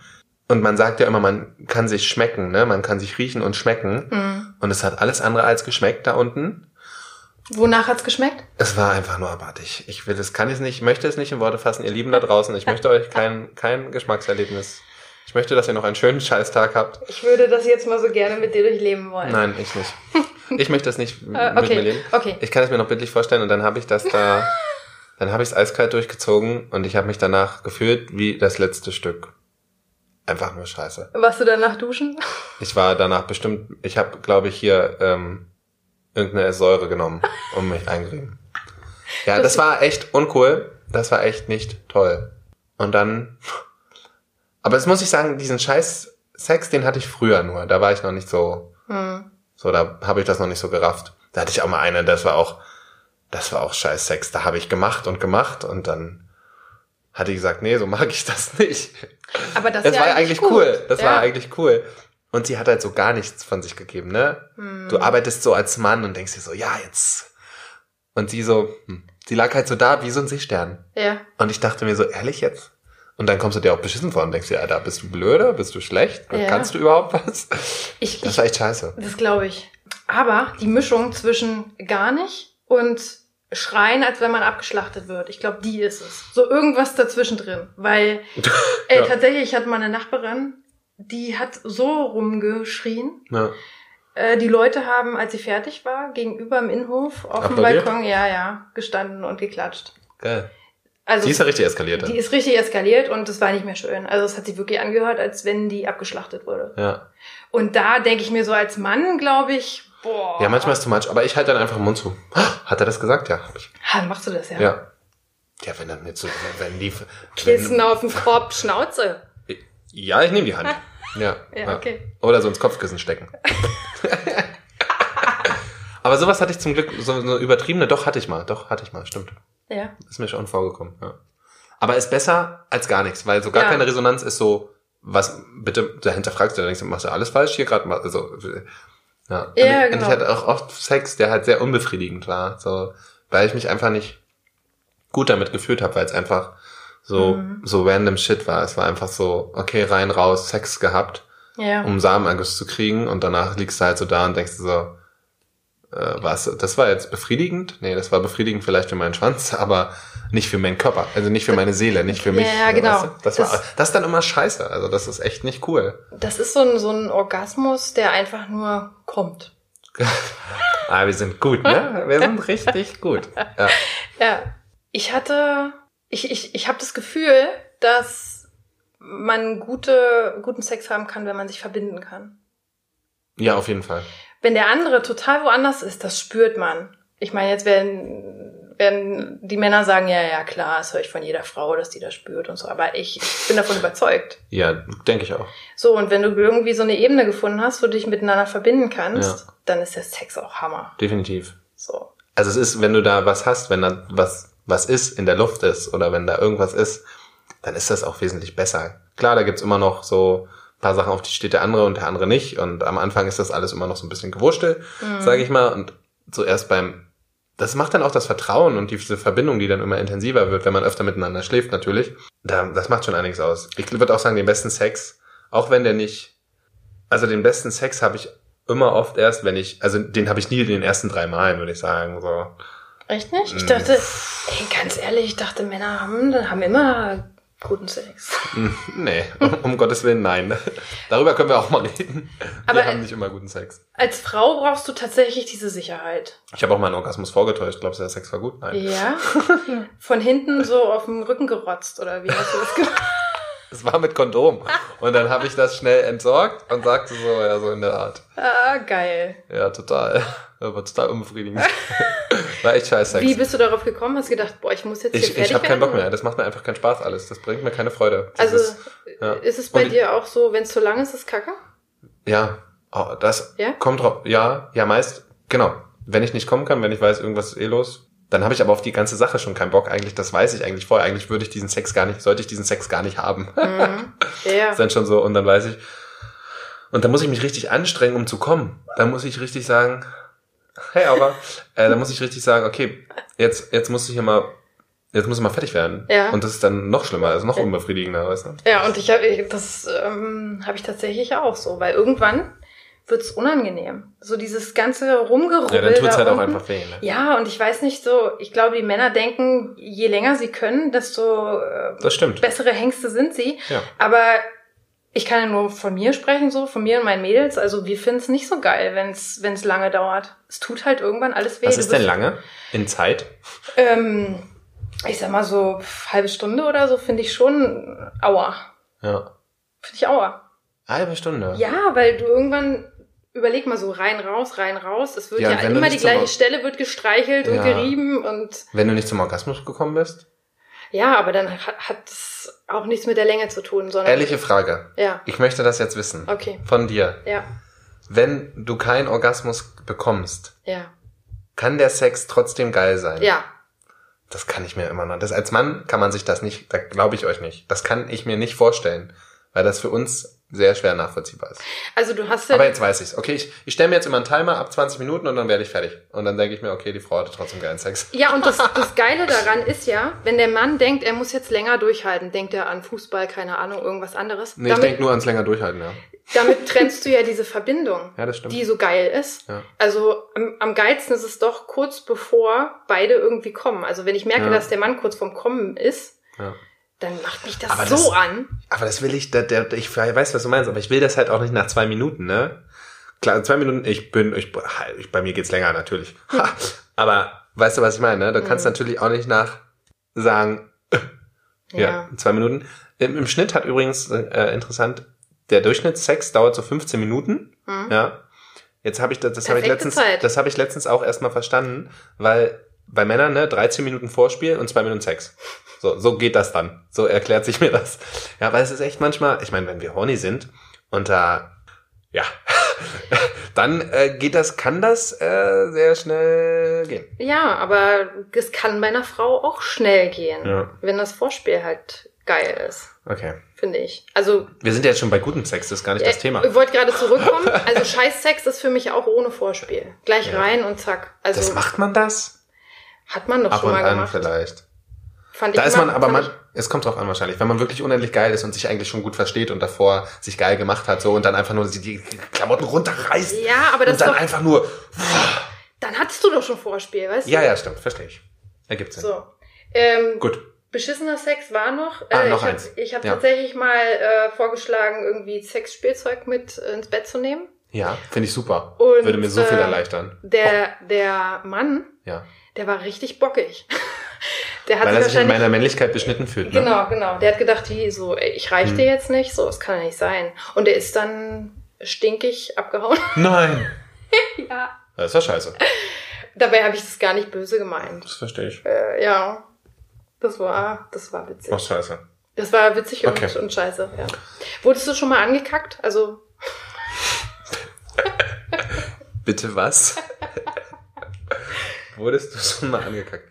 Und man sagt ja immer, man kann sich schmecken, ne? Man kann sich riechen und schmecken. Mhm. Und es hat alles andere als geschmeckt da unten. Wonach hat's geschmeckt? Es war einfach nur abartig. Ich will es, kann es nicht, ich möchte es nicht in Worte fassen, ihr Lieben da draußen. Ich möchte euch kein, kein Geschmackserlebnis. Ich möchte, dass ihr noch einen schönen Scheißtag habt. Ich würde das jetzt mal so gerne mit dir durchleben wollen. Nein, ich nicht. Ich möchte das nicht *laughs* Äh, mit okay, mir leben. okay. Ich kann es mir noch bildlich vorstellen und dann habe ich das da, *laughs* dann habe ich es eiskalt durchgezogen und ich habe mich danach gefühlt wie das letzte Stück. Einfach nur scheiße. Warst du danach duschen? Ich war danach bestimmt, ich habe, glaube ich, hier ähm, irgendeine Säure genommen *laughs* und mich eingerieben. Ja, das war echt uncool. Das war echt nicht toll. Und dann, aber das muss ich sagen, diesen scheiß Sex, den hatte ich früher nur. Da war ich noch nicht so, Hm. so, da habe ich das noch nicht so gerafft. Da hatte ich auch mal eine, das war auch, das war auch scheiß Sex. Da habe ich gemacht und gemacht und dann hat die gesagt, nee, so mag ich das nicht. Aber das, Das ja war eigentlich gut. cool. Das ja. war eigentlich cool. Und sie hat halt so gar nichts von sich gegeben, ne? Hm. Du arbeitest so als Mann und denkst dir so, ja, jetzt. Und sie so, hm. sie lag halt so da wie so ein Seestern. Ja. Und ich dachte mir so, ehrlich jetzt? Und dann kommst du dir auch beschissen vor und denkst dir, Alter, bist du blöder? Bist du schlecht? Ja. Kannst du überhaupt was? Ich, Das war echt scheiße. das glaube ich. Aber die Mischung zwischen gar nicht und schreien, als wenn man abgeschlachtet wird, ich glaube, die ist es. So irgendwas dazwischen drin. Weil *laughs* äh, Ja. tatsächlich, ich hatte mal eine Nachbarin, die hat so rumgeschrien. Ja. Äh, die Leute haben, als sie fertig war, gegenüber im Innenhof auf dem? Balkon, ja, ja, gestanden und geklatscht. Geil. Also Die ist ja richtig eskaliert. die Dann. ist richtig eskaliert und es war nicht mehr schön. Also es hat sich wirklich angehört, als wenn die abgeschlachtet wurde. Ja. Und da denke ich mir so als Mann, glaube ich, boah. ja, manchmal ist too much, aber ich halte dann einfach den Mund zu. Hat er das gesagt? Ja, hab ich. Ha, machst du das ja? Ja. Ja, wenn dann nicht so, wenn die, Kissen auf dem Korb, Schnauze. ja, ich nehme die Hand. *laughs* Ja. Ja, okay. Oder so ins Kopfkissen stecken. *laughs* Aber sowas hatte ich zum Glück, so eine übertriebene, doch hatte ich mal, doch hatte ich mal, stimmt. Ja. Ist mir schon vorgekommen, ja. Aber ist besser als gar nichts, weil so gar Ja. keine Resonanz ist so, was, bitte, dahinter fragst du, denkst du, machst du alles falsch hier gerade mal, also, ja. Ja, und, ich- und genau. ich hatte auch oft Sex, der halt sehr unbefriedigend war, so, weil ich mich einfach nicht gut damit gefühlt habe, weil es einfach so, Mhm. so random shit war. Es war einfach so, okay, rein, raus, Sex gehabt Ja. um Samenerguss zu kriegen und danach liegst du halt so da und denkst so, äh, was, das war jetzt befriedigend? Nee, das war befriedigend vielleicht für meinen Schwanz, *laughs* aber nicht für meinen Körper, also nicht für meine Seele, nicht für mich. Ja, ja, genau. Weißt du? das, war, Das- das ist dann immer scheiße, also das ist echt nicht cool. Das ist so ein, so ein Orgasmus, der einfach nur kommt. *laughs* Ah, wir sind gut, ne? Wir sind richtig gut. Ja. *laughs* Ja. Ich hatte, ich, ich, ich habe das Gefühl, dass man gute, guten Sex haben kann, wenn man sich verbinden kann. ja, auf jeden Fall. Wenn der andere total woanders ist, das spürt man. Ich meine, jetzt werden, werden die Männer sagen, ja, ja, klar, das höre ich von jeder Frau, dass die das spürt und so. Aber ich bin davon überzeugt. Ja, denke ich auch. So, und wenn du irgendwie so eine Ebene gefunden hast, wo du dich miteinander verbinden kannst, Ja. dann ist der Sex auch Hammer. Definitiv. So. Also es ist, wenn du da was hast, wenn da was, was ist, in der Luft ist oder wenn da irgendwas ist, dann ist das auch wesentlich besser. Klar, da gibt's immer noch so ein paar Sachen, auf die steht der andere und der andere nicht. Und am Anfang ist das alles immer noch so ein bisschen gewurschtelt, Mhm. sage ich mal. Und zuerst beim, das macht dann auch das Vertrauen und diese Verbindung, die dann immer intensiver wird, wenn man öfter miteinander schläft natürlich. Da, das macht schon einiges aus. Ich würde auch sagen, den besten Sex, auch wenn der nicht also den besten Sex habe ich immer oft erst, wenn ich, also den habe ich nie in den ersten drei Malen, würde ich sagen. So. Echt nicht? Ich Mm. dachte, ey, ganz ehrlich, ich dachte, Männer haben, haben immer guten Sex. Hm, Nee, um, um Gottes Willen, nein. Darüber können wir auch mal reden. Aber- wir haben nicht immer guten Sex. Als Frau brauchst du tatsächlich diese Sicherheit. Ich habe auch mal einen Orgasmus vorgetäuscht. Glaubst du, der Sex war gut? Nein. Ja? *laughs* Von hinten so auf dem Rücken gerotzt, oder wie hast du das gemacht? Es war mit Kondom. Und dann habe ich das schnell entsorgt und sagte so, ja, so in der Art. Ah, geil. Ja, total. Das war total unbefriedigend. *laughs* War echt scheiß Sex. Wie bist du darauf gekommen? Hast gedacht, boah, ich muss jetzt hier ich fertig ich habe keinen Bock mehr. Das macht mir einfach keinen Spaß alles. Das bringt mir keine Freude. Also, Dieses- ja. ist es bei Und- dir auch so, wenn es zu lang ist, ist Kacke? Ja, oh, das Ja? kommt drauf. Ja, ja, meist, genau. Wenn ich nicht kommen kann, wenn ich weiß, irgendwas ist eh los, dann habe ich aber auf die ganze Sache schon keinen Bock. Eigentlich, das weiß ich eigentlich vorher. Eigentlich würde ich diesen Sex gar nicht, sollte ich diesen Sex gar nicht haben. Mhm. Ja. *laughs* ist dann schon so, und dann weiß ich, und dann muss ich mich richtig anstrengen, um zu kommen. Dann muss ich richtig sagen, *laughs* hey, aber, äh, dann muss ich richtig sagen, okay, jetzt, jetzt muss ich mal, jetzt muss ich mal fertig werden. Ja. Und das ist dann noch schlimmer, ist noch unbefriedigender, weißt du? Ja, und ich habe das ähm, habe ich tatsächlich auch so, weil irgendwann wird's unangenehm. So dieses ganze Rumgerubbel. Ja, dann tut's da halt auch unten. einfach weh, ne? Ja, und ich weiß nicht so, ich glaube, die Männer denken, je länger sie können, desto äh, Das stimmt. bessere Hengste sind sie. Ja. Aber ich kann ja nur von mir sprechen, so, von mir und meinen Mädels. Also wir finden's nicht so geil, wenn's wenn's lange dauert. Es tut halt irgendwann alles weh. Was ist denn lange? In Zeit? Ähm, ich sag mal so, halbe Stunde oder so finde ich schon aua. Ja. Finde ich aua. Halbe Stunde. Ja, weil du irgendwann überleg mal so rein raus, rein raus. Es wird Ja, ja, und wenn immer die gleiche Stelle wird gestreichelt und Ja. gerieben und Wenn du nicht zum Orgasmus gekommen bist? Ja, aber dann hat, es auch nichts mit der Länge zu tun, sondern Ehrliche Frage. ja, Ich möchte das jetzt wissen. okay, Von dir. ja, Wenn du keinen Orgasmus bekommst, ja, kann der Sex trotzdem geil sein? ja. Das kann ich mir immer noch. Das, als Mann kann man sich das nicht, da glaube ich euch nicht. Das kann ich mir nicht vorstellen, weil das für uns sehr schwer nachvollziehbar ist. Also du hast ja Aber jetzt weiß ich's. Okay, ich, ich stelle mir jetzt immer einen Timer ab 20 Minuten und dann werde ich fertig. Und dann denke ich mir, okay, die Frau hatte trotzdem geilen Sex. Ja, und das, *laughs* das Geile daran ist ja, wenn der Mann denkt, er muss jetzt länger durchhalten, denkt er an Fußball, keine Ahnung, irgendwas anderes. Nee, ich damit, denke nur ans länger durchhalten, ja. damit *laughs* trennst du ja diese Verbindung, Ja, das stimmt. die so geil ist. Ja. Also am, am geilsten ist es doch kurz bevor beide irgendwie kommen. Also wenn ich merke, Ja. dass der Mann kurz vorm Kommen ist, ja. Dann macht mich das Aber so das- an. Aber das will ich, der, der, ich weiß, was du meinst, aber ich will das halt auch nicht nach zwei Minuten, ne? Klar, zwei Minuten, ich bin, ich, bei mir geht's länger, natürlich. Ha, aber weißt du, was ich meine, ne? Du kannst Mhm. natürlich auch nicht nach sagen, ja, zwei Minuten. Im, Im Schnitt hat übrigens, äh, interessant, der Durchschnittssex dauert so 15 Minuten, Mhm. ja. Jetzt habe ich das, das habe ich letztens, Zeit. das habe ich letztens auch erstmal verstanden, weil bei Männern, ne, 13 Minuten Vorspiel und zwei Minuten Sex. So, so geht das dann. So erklärt sich *laughs* mir das. Ja, weil es ist echt manchmal, ich meine, wenn wir horny sind und da, ja, *laughs* dann äh, geht das, kann das äh, sehr schnell gehen. Ja, aber es kann bei einer Frau auch schnell gehen, Ja. wenn das Vorspiel halt geil ist, Okay. finde ich. Also Wir sind ja jetzt schon bei gutem Sex, das ist gar nicht das äh, Thema. Ich wollte gerade zurückkommen. *laughs* Also Scheißsex ist für mich auch ohne Vorspiel. Gleich Ja. rein und zack. Also Das macht man das? hat man doch Ab schon und mal an gemacht. vielleicht. Fand Da ich ist immer- man, aber man, es kommt drauf an wahrscheinlich, wenn man wirklich unendlich geil ist und sich eigentlich schon gut versteht und davor sich geil gemacht hat, so und dann einfach nur die, Klamotten runterreißt ja, aber das und dann doch, einfach nur, dann hattest du doch schon Vorspiel, weißt du? ja, ja, stimmt, verstehe ich. Ergibt Sinn. So. Ähm, Gut. Beschissener Sex war noch. Ah, äh, noch ich habe eins. ich hab Ja. tatsächlich mal äh, vorgeschlagen, irgendwie Sexspielzeug mit äh, ins Bett zu nehmen. Ja, finde ich super. Und, Würde mir so viel äh, erleichtern. Der, der Mann, Ja. der war richtig bockig. *laughs* der hat Weil er sich in meiner Männlichkeit beschnitten fühlt. Ne? Genau, genau. Der hat gedacht, wie so, ich reich Hm. dir jetzt nicht, so, das kann ja nicht sein. Und der ist dann stinkig abgehauen. *laughs* Nein. ja. Das ja scheiße. Dabei habe ich das gar nicht böse gemeint. Das verstehe ich. Äh, ja. Das war, das war witzig. Ach, scheiße. Das war witzig und, Okay. und scheiße, ja. Wurdest du schon mal angekackt? Also, *laughs* Bitte was? *laughs* Wurdest du schon mal angekackt?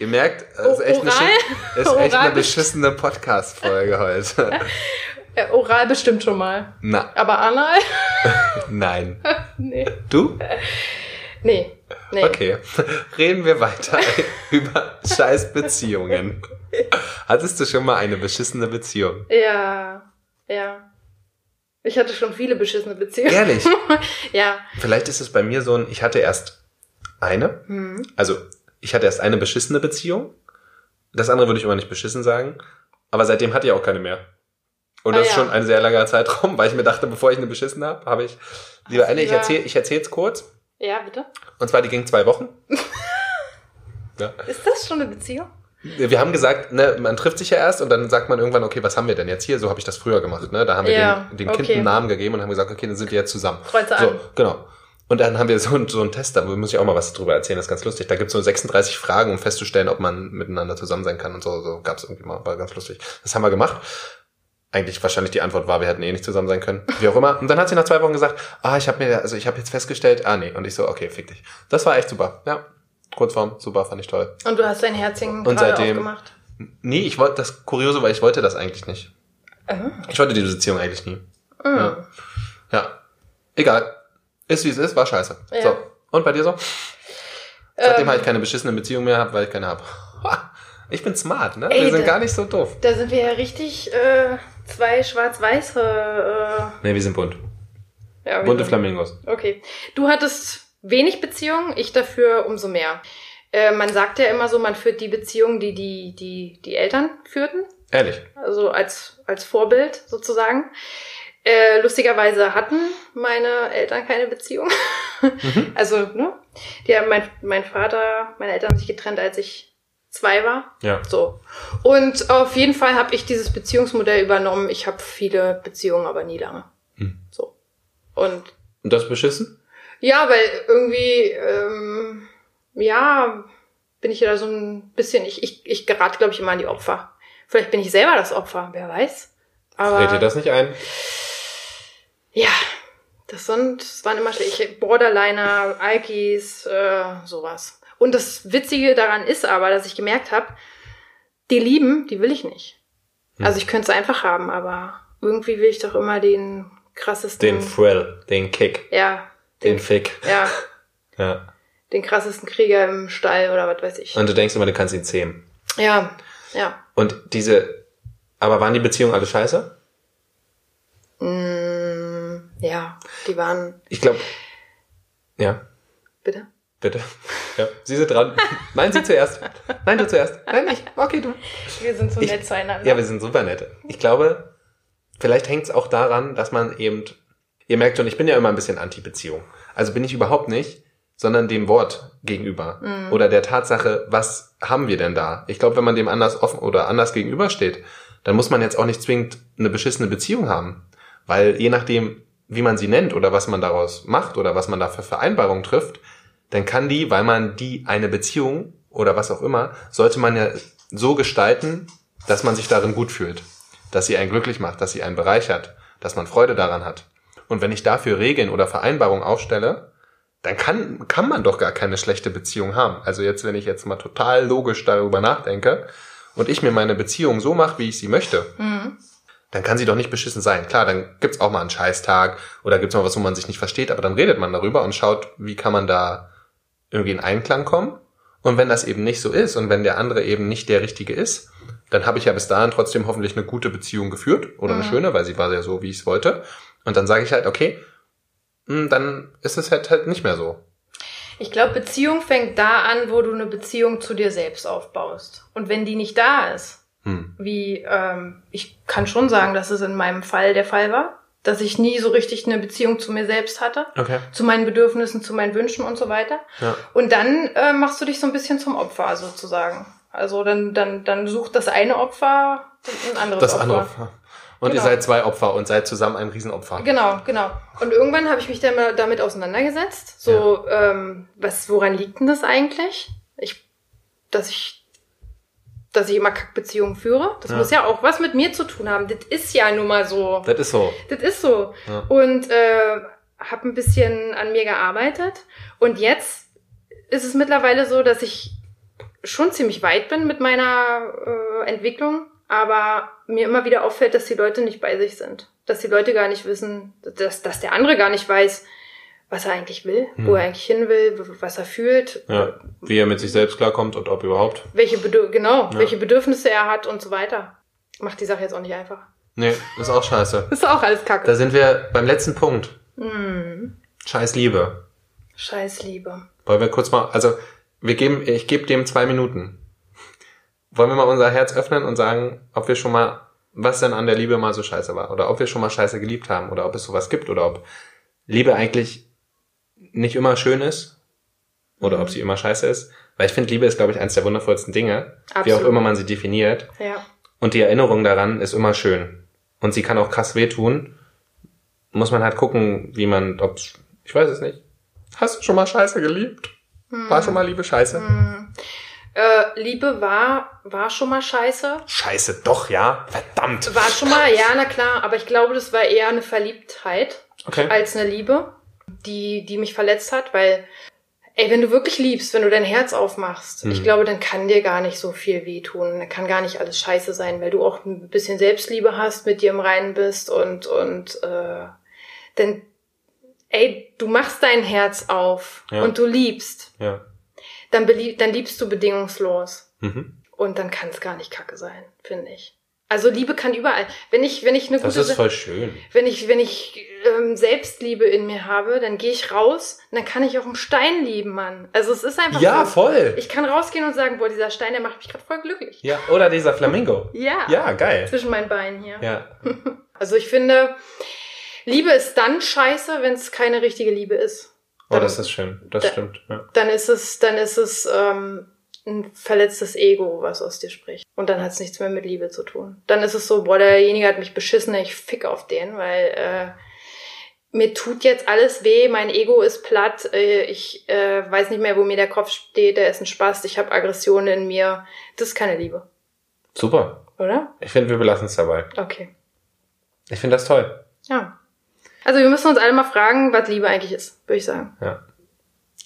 Ihr merkt, es ist echt eine, Oral? es ist echt eine beschissene Podcast-Folge heute. *laughs* oral bestimmt schon mal. Na, Aber anal? *laughs* nein. *laughs* nee. Du? Nee. Nee. Okay. Reden wir weiter über scheiß Beziehungen. Hattest du schon mal eine beschissene Beziehung? Ja. Ja. Ich hatte schon viele beschissene Beziehungen. Ehrlich? ja. Vielleicht ist es bei mir so ein, ich hatte erst eine, Hm. also ich hatte erst eine beschissene Beziehung. Das andere würde ich immer nicht beschissen sagen. Aber seitdem hatte ich auch keine mehr. Und Ah, das ist ja. schon ein sehr langer Zeitraum, weil ich mir dachte, bevor ich eine beschissen habe, habe ich lieber eine. Ich erzähle ich erzähl's kurz. Ja, bitte. Und zwar, die ging zwei Wochen. *laughs* ja. Ist das schon eine Beziehung? Wir haben gesagt, ne, man trifft sich ja erst und dann sagt man irgendwann, okay, was haben wir denn jetzt hier? So habe ich das früher gemacht. Ne? Da haben wir Ja, dem, dem Kind okay. einen Namen gegeben und haben gesagt, okay, dann sind wir jetzt zusammen. Kreuze so, an. genau. Und dann haben wir so, einen- so einen Test, da muss ich auch mal was drüber erzählen, das ist ganz lustig. Da gibt's so 36 Fragen, um festzustellen, ob man miteinander zusammen sein kann und so. So gab's irgendwie mal, war ganz lustig. Das haben wir gemacht. Eigentlich wahrscheinlich die Antwort war, wir hätten eh nicht zusammen sein können. Wie auch immer. Und dann hat sie nach zwei Wochen gesagt, ah, ich habe mir, also ich habe jetzt festgestellt, ah nee. Und ich so, okay, fick dich. Das war echt super. Ja. Kurzform, super, fand ich toll. Und du hast dein Herzchen Und seitdem- aufgemacht. Nee, ich wollte das Kuriose, weil ich wollte das eigentlich nicht. Mhm. Ich wollte die Beziehung eigentlich nie. Mhm. Ja. ja. Egal. Ist wie es ist, war scheiße. Ja. So. Und bei dir so? Seitdem Ähm, habe ich keine beschissene Beziehung mehr, hab, weil ich keine habe. Ich bin smart, ne? Ey, Wir sind da- gar nicht so doof. Da sind wir ja richtig äh, zwei schwarz-weiße. Äh, Nee, wir sind bunt. ja, Bunte Flamingos. Okay. Du hattest wenig Beziehungen, ich dafür umso mehr. Äh, man sagt ja immer so, man führt die Beziehungen, die die, die, die Eltern führten. Ehrlich. Also als, als Vorbild sozusagen. Äh, lustigerweise hatten meine Eltern keine Beziehung. Mhm. *laughs* Also, ne? Die haben mein, mein Vater, meine Eltern haben sich getrennt, als ich zwei war. Ja. So. Und auf jeden Fall habe ich dieses Beziehungsmodell übernommen. Ich habe viele Beziehungen, aber nie lange. Hm. So. Und Und das beschissen? ja, weil irgendwie, ähm, ja, bin ich da so ein bisschen, ich, ich, ich gerate, glaube ich, immer an die Opfer. Vielleicht bin ich selber das Opfer, wer weiß. Aber Redet ihr das nicht ein? Ja, das sind, das waren immer ich, Borderliner, Alkis, äh, sowas. Und das Witzige daran ist aber, dass ich gemerkt habe, die lieben, die will ich nicht. Hm. Also ich könnte es einfach haben, aber irgendwie will ich doch immer den krassesten. Den Thrill, den Kick, ja, den Fick. ja, *laughs* Ja. den krassesten Krieger im Stall oder was weiß ich. Und du denkst immer, du kannst ihn zähmen. Ja, ja. Und diese, aber waren die Beziehungen alle scheiße? Mm, ja, die waren, Ich glaube, ja, bitte? bitte. Ja, Sie sind dran. Nein, Sie zuerst. Nein, du zuerst. Nein, ich. Okay, du. Wir sind so Ich- nett zueinander. Ja, wir sind super nette. Ich glaube, vielleicht hängt es auch daran, dass man eben, ihr merkt schon, ich bin ja immer ein bisschen Anti-Beziehung. Also bin ich überhaupt nicht, sondern dem Wort gegenüber. Oder der Tatsache, was haben wir denn da? Ich glaube, wenn man dem anders offen oder anders gegenübersteht, dann muss man jetzt auch nicht zwingend eine beschissene Beziehung haben. Weil je nachdem, wie man sie nennt oder was man daraus macht oder was man da für Vereinbarungen trifft, dann kann die, weil man die eine Beziehung oder was auch immer, sollte man ja so gestalten, dass man sich darin gut fühlt, dass sie einen glücklich macht, dass sie einen bereichert, dass man Freude daran hat. Und wenn ich dafür Regeln oder Vereinbarungen aufstelle, dann kann, kann man doch gar keine schlechte Beziehung haben. Also jetzt, wenn ich jetzt mal total logisch darüber nachdenke und ich mir meine Beziehung so mache, wie ich sie möchte, Mhm. Dann kann sie doch nicht beschissen sein. Klar, dann gibt's auch mal einen Scheißtag oder gibt's mal was, wo man sich nicht versteht, aber dann redet man darüber und schaut, wie kann man da irgendwie in Einklang kommen. Und wenn das eben nicht so ist und wenn der andere eben nicht der Richtige ist, dann habe ich ja bis dahin trotzdem hoffentlich eine gute Beziehung geführt oder eine Mhm. schöne, weil sie war ja so, wie ich es wollte. Und dann sage ich halt, okay, hm, dann ist es halt halt nicht mehr so. Ich glaube, Beziehung fängt da an, wo du eine Beziehung zu dir selbst aufbaust. Und wenn die nicht da ist, Hm. wie ähm, ich kann schon sagen, dass es in meinem Fall der Fall war, dass ich nie so richtig eine Beziehung zu mir selbst hatte, Okay. zu meinen Bedürfnissen, zu meinen Wünschen und so weiter. Ja. Und dann äh, machst du dich so ein bisschen zum Opfer sozusagen. Also dann dann dann sucht das eine Opfer ein anderes Das Opfer. andere Opfer. Und ihr Genau. seid zwei Opfer und seid zusammen ein Riesenopfer. Genau, genau. Und irgendwann habe ich mich dann mal damit auseinandergesetzt. So, ähm, was, woran liegt denn das eigentlich? Ich, dass ich, dass ich immer Kackbeziehungen führe. Das Ja. muss ja auch was mit mir zu tun haben. Das ist ja nun mal so. Das ist so. Das ist so. Ja. Und äh, habe ein bisschen an mir gearbeitet. Und jetzt ist es mittlerweile so, dass ich schon ziemlich weit bin mit meiner äh, Entwicklung, aber mir immer wieder auffällt, dass die Leute nicht bei sich sind. Dass die Leute gar nicht wissen, dass, dass der andere gar nicht weiß, was er eigentlich will, wo Hm. er eigentlich hin will, was er fühlt, Ja. Wie er mit sich selbst klarkommt und ob überhaupt. welche Bedür genau, Ja. welche Bedürfnisse er hat und so weiter. Macht die Sache jetzt auch nicht einfach. Nee, ist auch scheiße. *laughs* Ist auch alles Kacke. Da sind wir beim letzten Punkt. Hm. Scheiß Liebe. Scheiß Liebe. Wollen wir kurz mal, also wir geben, ich gebe dem zwei Minuten. Wollen wir mal unser Herz öffnen und sagen, ob wir schon mal, was denn an der Liebe mal so scheiße war? Oder ob wir schon mal scheiße geliebt haben? Oder ob es sowas gibt? Oder ob Liebe eigentlich nicht immer schön ist? Oder ob sie immer scheiße ist? Weil ich finde, Liebe ist, glaube ich, eines der wundervollsten Dinge, wie auch Absolut. immer man sie definiert. Ja. Und die Erinnerung daran ist immer schön. Und sie kann auch krass wehtun. Muss man halt gucken, wie man, ob, ich weiß es nicht. Hast du schon mal Scheiße geliebt? War schon mal Liebe Scheiße? Äh, Liebe war, war schon mal scheiße. Scheiße, doch, ja. Verdammt. War schon mal, ja, na klar, aber ich glaube, das war eher eine Verliebtheit Okay. als eine Liebe, die, die mich verletzt hat, weil, ey, wenn du wirklich liebst, wenn du dein Herz aufmachst, Mhm. ich glaube, dann kann dir gar nicht so viel wehtun. Dann kann gar nicht alles scheiße sein, weil du auch ein bisschen Selbstliebe hast, mit dir im Reinen bist und, und, äh, denn, ey, du machst dein Herz auf Ja. und du liebst, Ja. dann, dann liebst du bedingungslos. Mhm. Und dann kann es gar nicht kacke sein, finde ich. Also Liebe kann überall. Wenn ich, wenn ich eine Das gute, ist voll schön. wenn ich, wenn ich ähm, Selbstliebe in mir habe, dann gehe ich raus und dann kann ich auch einen Stein lieben, Mann. Also es ist einfach Ja, so. voll. Ich kann rausgehen und sagen, boah, dieser Stein, der macht mich gerade voll glücklich. Ja, oder dieser Flamingo. Ja. Ja, geil. Zwischen meinen Beinen hier. Ja. *laughs* Also ich finde, Liebe ist dann scheiße, wenn es keine richtige Liebe ist. Oh, das ist schön. Das Da- stimmt. Ja. Dann ist es, dann ist es ähm, ein verletztes Ego, was aus dir spricht. Und dann hat es nichts mehr mit Liebe zu tun. Dann ist es so, boah, derjenige hat mich beschissen, ich fick auf den, weil äh, mir tut jetzt alles weh, mein Ego ist platt, äh, ich äh, weiß nicht mehr, wo mir der Kopf steht, der ist ein Spaß, ich habe Aggressionen in mir. Das ist keine Liebe, Super. oder? Ich finde, wir belassen es dabei. Okay. Ich finde das toll. Ja. Also wir müssen uns alle mal fragen, was Liebe eigentlich ist, würde ich sagen. Ja.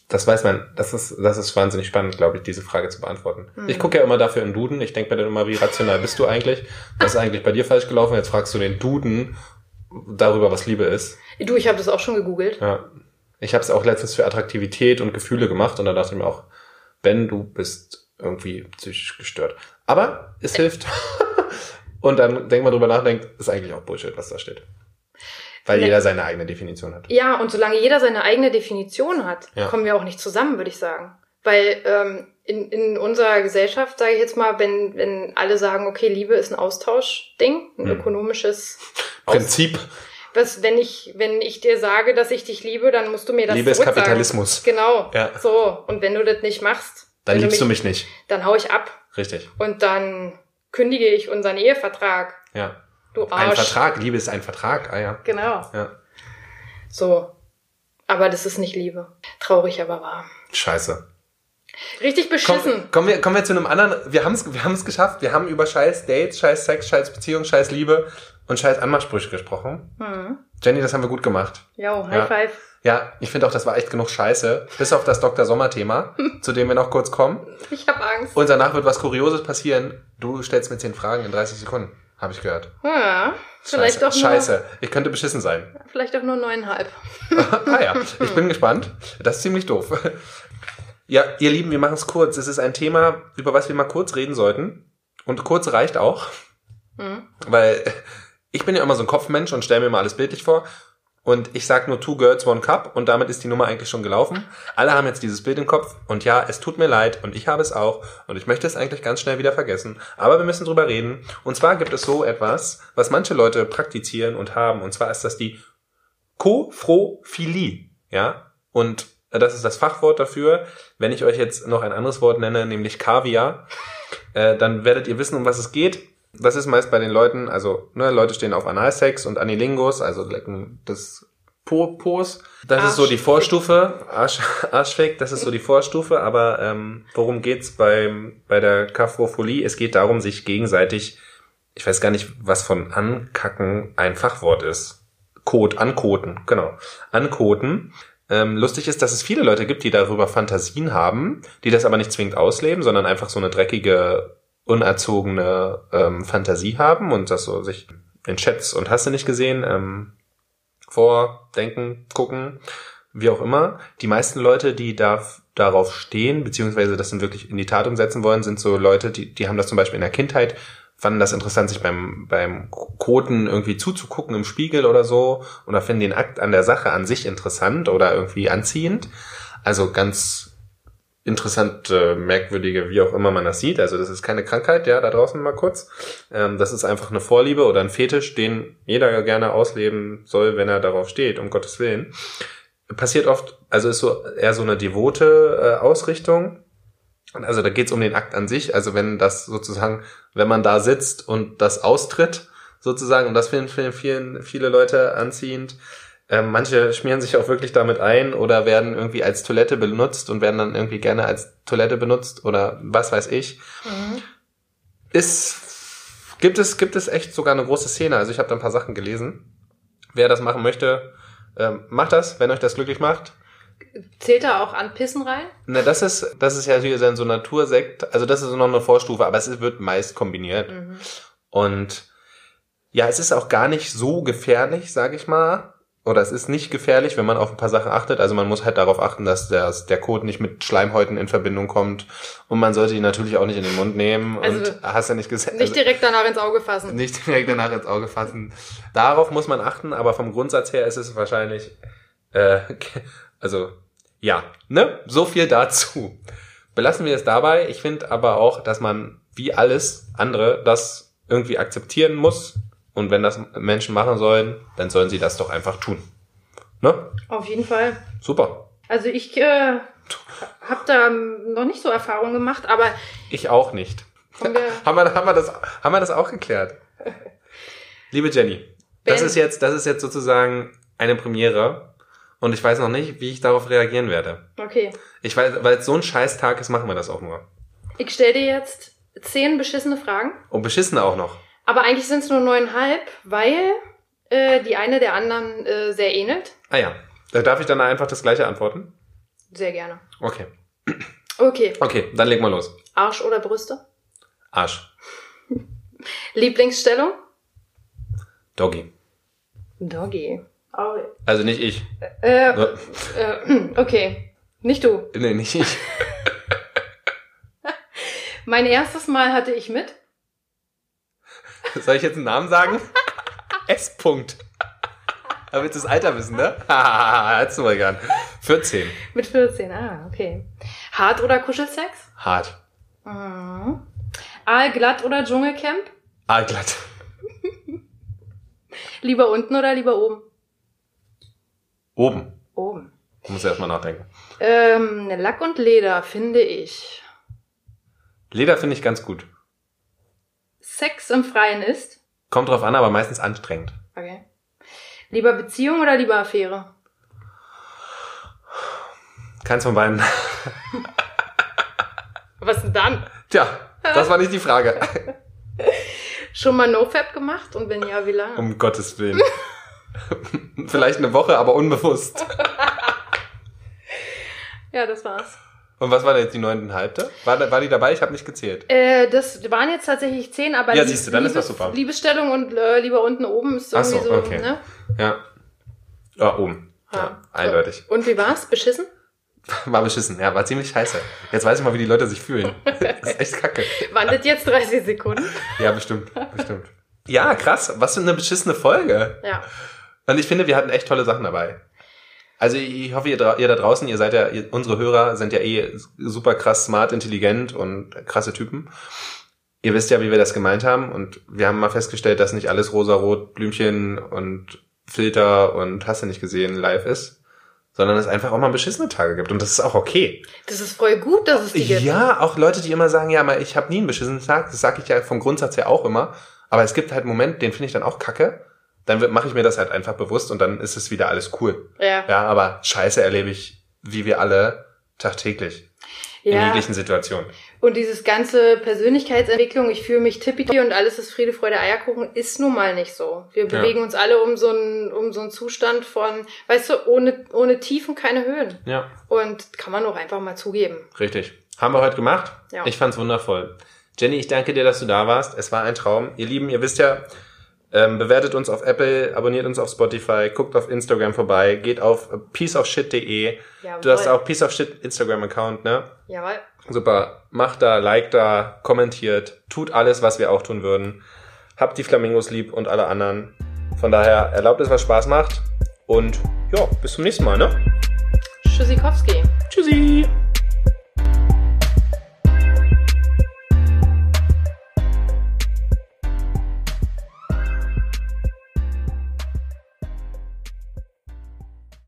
Das weiß man. Das ist, das ist wahnsinnig spannend, glaube ich, diese Frage zu beantworten. Ich gucke ja immer dafür in Duden. Ich denke mir dann immer, wie rational bist du eigentlich? Was ist eigentlich bei dir falsch gelaufen? Jetzt fragst du den Duden darüber, was Liebe ist. Du, ich habe das auch schon gegoogelt. Ja. Ich habe es auch letztens für Attraktivität und Gefühle gemacht und da dachte ich mir auch, Ben, du bist irgendwie psychisch gestört. Aber es hilft. *laughs* und dann denkt man drüber nach, denkt, ist eigentlich auch Bullshit, was da steht. Weil jeder seine eigene Definition hat. Ja, und solange jeder seine eigene Definition hat, Ja. kommen wir auch nicht zusammen, würde ich sagen. Weil ähm, in, in unserer Gesellschaft, sage ich jetzt mal, wenn, wenn alle sagen, okay, Liebe ist ein Austauschding, ein Mhm. ökonomisches *laughs* Prinzip. was, wenn ich, wenn ich dir sage, dass ich dich liebe, dann musst du mir das Liebe ist. Kapitalismus. Genau. Ja. So. Und wenn du das nicht machst, Dann liebst du mich nicht. dann hau ich ab. Richtig. Und dann kündige ich unseren Ehevertrag. Ja. Du Ein Arsch. Vertrag. Liebe ist ein Vertrag. Ah ja. Genau. Ja. So. Aber das ist nicht Liebe. Traurig, aber wahr. Scheiße. Richtig Komm, beschissen. kommen, wir, kommen wir zu einem anderen. Wir haben es wir haben's geschafft. Wir haben über scheiß Dates, scheiß Sex, scheiß Beziehung, scheiß Liebe und scheiß Anmachsprüche gesprochen. Hm. Jenny, das haben wir gut gemacht. Jo, High Ja. Five. Ja, ich finde auch, das war echt genug Scheiße. Bis auf das Dr. Sommer-Thema, *laughs* zu dem wir noch kurz kommen. Ich hab Angst. Und danach wird was Kurioses passieren. Du stellst mir 10 Fragen in 30 Sekunden. Habe ich gehört. Ja, vielleicht Scheiße. doch nur, Scheiße. Ich könnte beschissen sein. vielleicht doch nur neuneinhalb. *laughs* ah ja, ich bin gespannt. Das ist ziemlich doof. Ja, ihr Lieben, wir machen es kurz. Es ist ein Thema, über was wir mal kurz reden sollten. Und kurz reicht auch, Hm. weil ich bin ja immer so ein Kopfmensch und stelle mir mal alles bildlich vor. Und ich sag nur Two Girls, One Cup und damit ist die Nummer eigentlich schon gelaufen. Alle haben jetzt dieses Bild im Kopf und ja, es tut mir leid und ich habe es auch und ich möchte es eigentlich ganz schnell wieder vergessen. Aber wir müssen drüber reden. Und zwar gibt es so etwas, was manche Leute praktizieren und haben. Und zwar ist das die Koprophilie. Ja, und das ist das Fachwort dafür. Wenn ich euch jetzt noch ein anderes Wort nenne, nämlich Kaviar, äh, dann werdet ihr wissen, um was es geht. Das ist meist bei den Leuten, also ne, Leute stehen auf Analsex und Anilingus, also Lecken des Po Pos. Das ist so die. Vorstufe, Arsch, Arschfick, das ist so die Vorstufe, aber ähm, worum geht's beim bei der Kaprophilie? Es geht darum, sich gegenseitig, ich weiß gar nicht, was von ankacken ein Fachwort ist. Kot, ankoten, genau. Ankoten. Ähm, lustig ist, dass es viele Leute gibt, die darüber Fantasien haben, die das aber nicht zwingend ausleben, sondern einfach so eine dreckige, unerzogene ähm, Fantasie haben und das so sich in Chats und hast du nicht gesehen, ähm, vordenken, gucken, wie auch immer. Die meisten Leute, die da, darauf stehen, beziehungsweise das dann wirklich in die Tat umsetzen wollen, sind so Leute, die, die haben das zum Beispiel in der Kindheit fanden das interessant, sich beim, beim Koten irgendwie zuzugucken im Spiegel oder so oder finden den Akt an der Sache an sich interessant oder irgendwie anziehend. Also ganz interessant, äh, merkwürdige, wie auch immer man das sieht. Also das ist keine Krankheit, ja, da draußen mal kurz. Ähm, das ist einfach eine Vorliebe oder ein Fetisch, den jeder gerne ausleben soll, wenn er darauf steht, um Gottes Willen. Passiert oft, also ist so eher so eine devote äh, Ausrichtung. Also da geht's um den Akt an sich. Also wenn das sozusagen, wenn man da sitzt und das austritt, sozusagen, und das finden vielen, viele Leute anziehend, ähm, manche schmieren sich auch wirklich damit ein oder werden irgendwie als Toilette benutzt und werden dann irgendwie gerne als Toilette benutzt oder was weiß ich. Mhm. Ist, gibt es, gibt es echt sogar eine große Szene. Also ich habe da ein paar Sachen gelesen. Wer das machen möchte, ähm, macht das, wenn euch das glücklich macht. Zählt da auch an Pissen rein? Na, das ist, das ist ja hier so ein Natursekt. Also das ist noch eine Vorstufe, aber es wird meist kombiniert. Mhm. Und ja, es ist auch gar nicht so gefährlich, sag ich mal oder es ist nicht gefährlich, wenn man auf ein paar Sachen achtet. Also man muss halt darauf achten, dass der, der Code nicht mit Schleimhäuten in Verbindung kommt. Und man sollte ihn natürlich auch nicht in den Mund nehmen. Also und hast ja nicht gesagt. Nicht direkt danach ins Auge fassen. Nicht direkt danach ins Auge fassen. Darauf muss man achten, aber vom Grundsatz her ist es wahrscheinlich, äh, *laughs* also, ja, ne? So viel dazu. Belassen wir es dabei. Ich finde aber auch, dass man wie alles andere das irgendwie akzeptieren muss und wenn das Menschen machen sollen, dann sollen sie das doch einfach tun. Ne? Auf jeden Fall. Super. Also ich äh, habe da noch nicht so Erfahrungen gemacht, aber... Ich auch nicht. Wir *laughs* haben, wir, haben, wir das, haben wir das auch geklärt? *laughs* Liebe Jenny, ben. das ist, jetzt, das ist jetzt sozusagen eine Premiere und ich weiß noch nicht, wie ich darauf reagieren werde. Okay. Ich weiß, weil es so ein scheiß Tag ist, machen wir das auch nur. Ich stelle dir jetzt zehn beschissene Fragen. Und beschissene auch noch. Aber eigentlich sind es nur neuneinhalb, weil äh, die eine der anderen äh, sehr ähnelt. Ah ja. Da darf ich dann einfach das gleiche antworten? Sehr gerne. Okay. Okay. Okay, dann leg mal los. Arsch oder Brüste? Arsch. *laughs* Lieblingsstellung? Doggy. Doggy. Oh. Also nicht ich. Äh, äh, *clears throat* okay. Nicht du. Nee, nicht ich. *laughs* mein erstes Mal hatte ich mit soll ich jetzt einen Namen sagen? *laughs* S. -Punkt. Da willst du das Alter wissen, ne? Hättest du mal gern. 14. Mit 14, ah, okay. Hart oder Kuschelsex? Hart. Mhm. Aalglatt oder Dschungelcamp? Aalglatt. *laughs* lieber unten oder lieber oben? Oben. Oben. Du musst erstmal nachdenken. Ähm, Lack und Leder finde ich. Leder finde ich ganz gut. Sex im Freien ist? Kommt drauf an, aber meistens anstrengend. Okay. Lieber Beziehung oder lieber Affäre? Keins von beiden. *laughs* Was denn dann? Tja, das war nicht die Frage. *laughs* Schon mal NoFap gemacht und wenn ja, wie lange? Um Gottes Willen. *laughs* Vielleicht eine Woche, aber unbewusst. ja, das war's. Und was war denn jetzt die neuneinhalbte? War, war die dabei? Ich habe nicht gezählt. Äh, das waren jetzt tatsächlich zehn, aber ja, siehst du, dann Liebes, ist das super. Liebesstellung und äh, lieber unten oben ist irgendwie so, so okay. ne? Ja. Ja, oben. Ja, ja eindeutig. Und wie war's? Beschissen? *laughs* War beschissen, ja, war ziemlich scheiße. Jetzt weiß ich mal, wie die Leute sich fühlen. *laughs* Das ist echt kacke. Wandert jetzt 30 Sekunden? Ja, bestimmt, bestimmt. Ja, krass. Was für eine beschissene Folge. Ja. Und ich finde, wir hatten echt tolle Sachen dabei. Also ich hoffe, ihr, ihr da draußen, ihr seid ja, ihr, unsere Hörer sind ja eh super krass smart, intelligent und krasse Typen. Ihr wisst ja, wie wir das gemeint haben und wir haben mal festgestellt, dass nicht alles rosa-rot, Blümchen und Filter und hast du nicht gesehen live ist, sondern es einfach auch mal beschissene Tage gibt und das ist auch okay. Das ist voll gut, dass es die gibt. Ja, auch Leute, die immer sagen, ja, ich habe nie einen beschissenen Tag, das sage ich ja vom Grundsatz her auch immer, aber es gibt halt einen Moment, den finde ich dann auch kacke dann mache ich mir das halt einfach bewusst und dann ist es wieder alles cool. Ja. Ja, aber Scheiße erlebe ich, wie wir alle, tagtäglich. Ja. In jeglichen Situationen. Und dieses ganze Persönlichkeitsentwicklung, ich fühle mich tippity und alles ist Friede, Freude, Eierkuchen, ist nun mal nicht so. Wir bewegen ja. uns alle um so einen, um so einen Zustand von, weißt du, ohne, ohne Tiefen keine Höhen. Ja. Und kann man auch einfach mal zugeben. Richtig. Haben wir heute gemacht. Ja. Ich fand's wundervoll. Jenny, ich danke dir, dass du da warst. Es war ein Traum. Ihr Lieben, ihr wisst ja, Ähm, bewertet uns auf Apple, abonniert uns auf Spotify, guckt auf Instagram vorbei, geht auf pieceofshit.de. Jawohl. Du hast auch Piece of Shit Instagram-Account, ne? Jawohl. Super. Macht da, liked da, kommentiert, tut alles, was wir auch tun würden. Habt die Flamingos lieb und alle anderen. Von daher erlaubt es, was Spaß macht. Und ja, bis zum nächsten Mal, ne? Tschüssikowski. Tschüssi.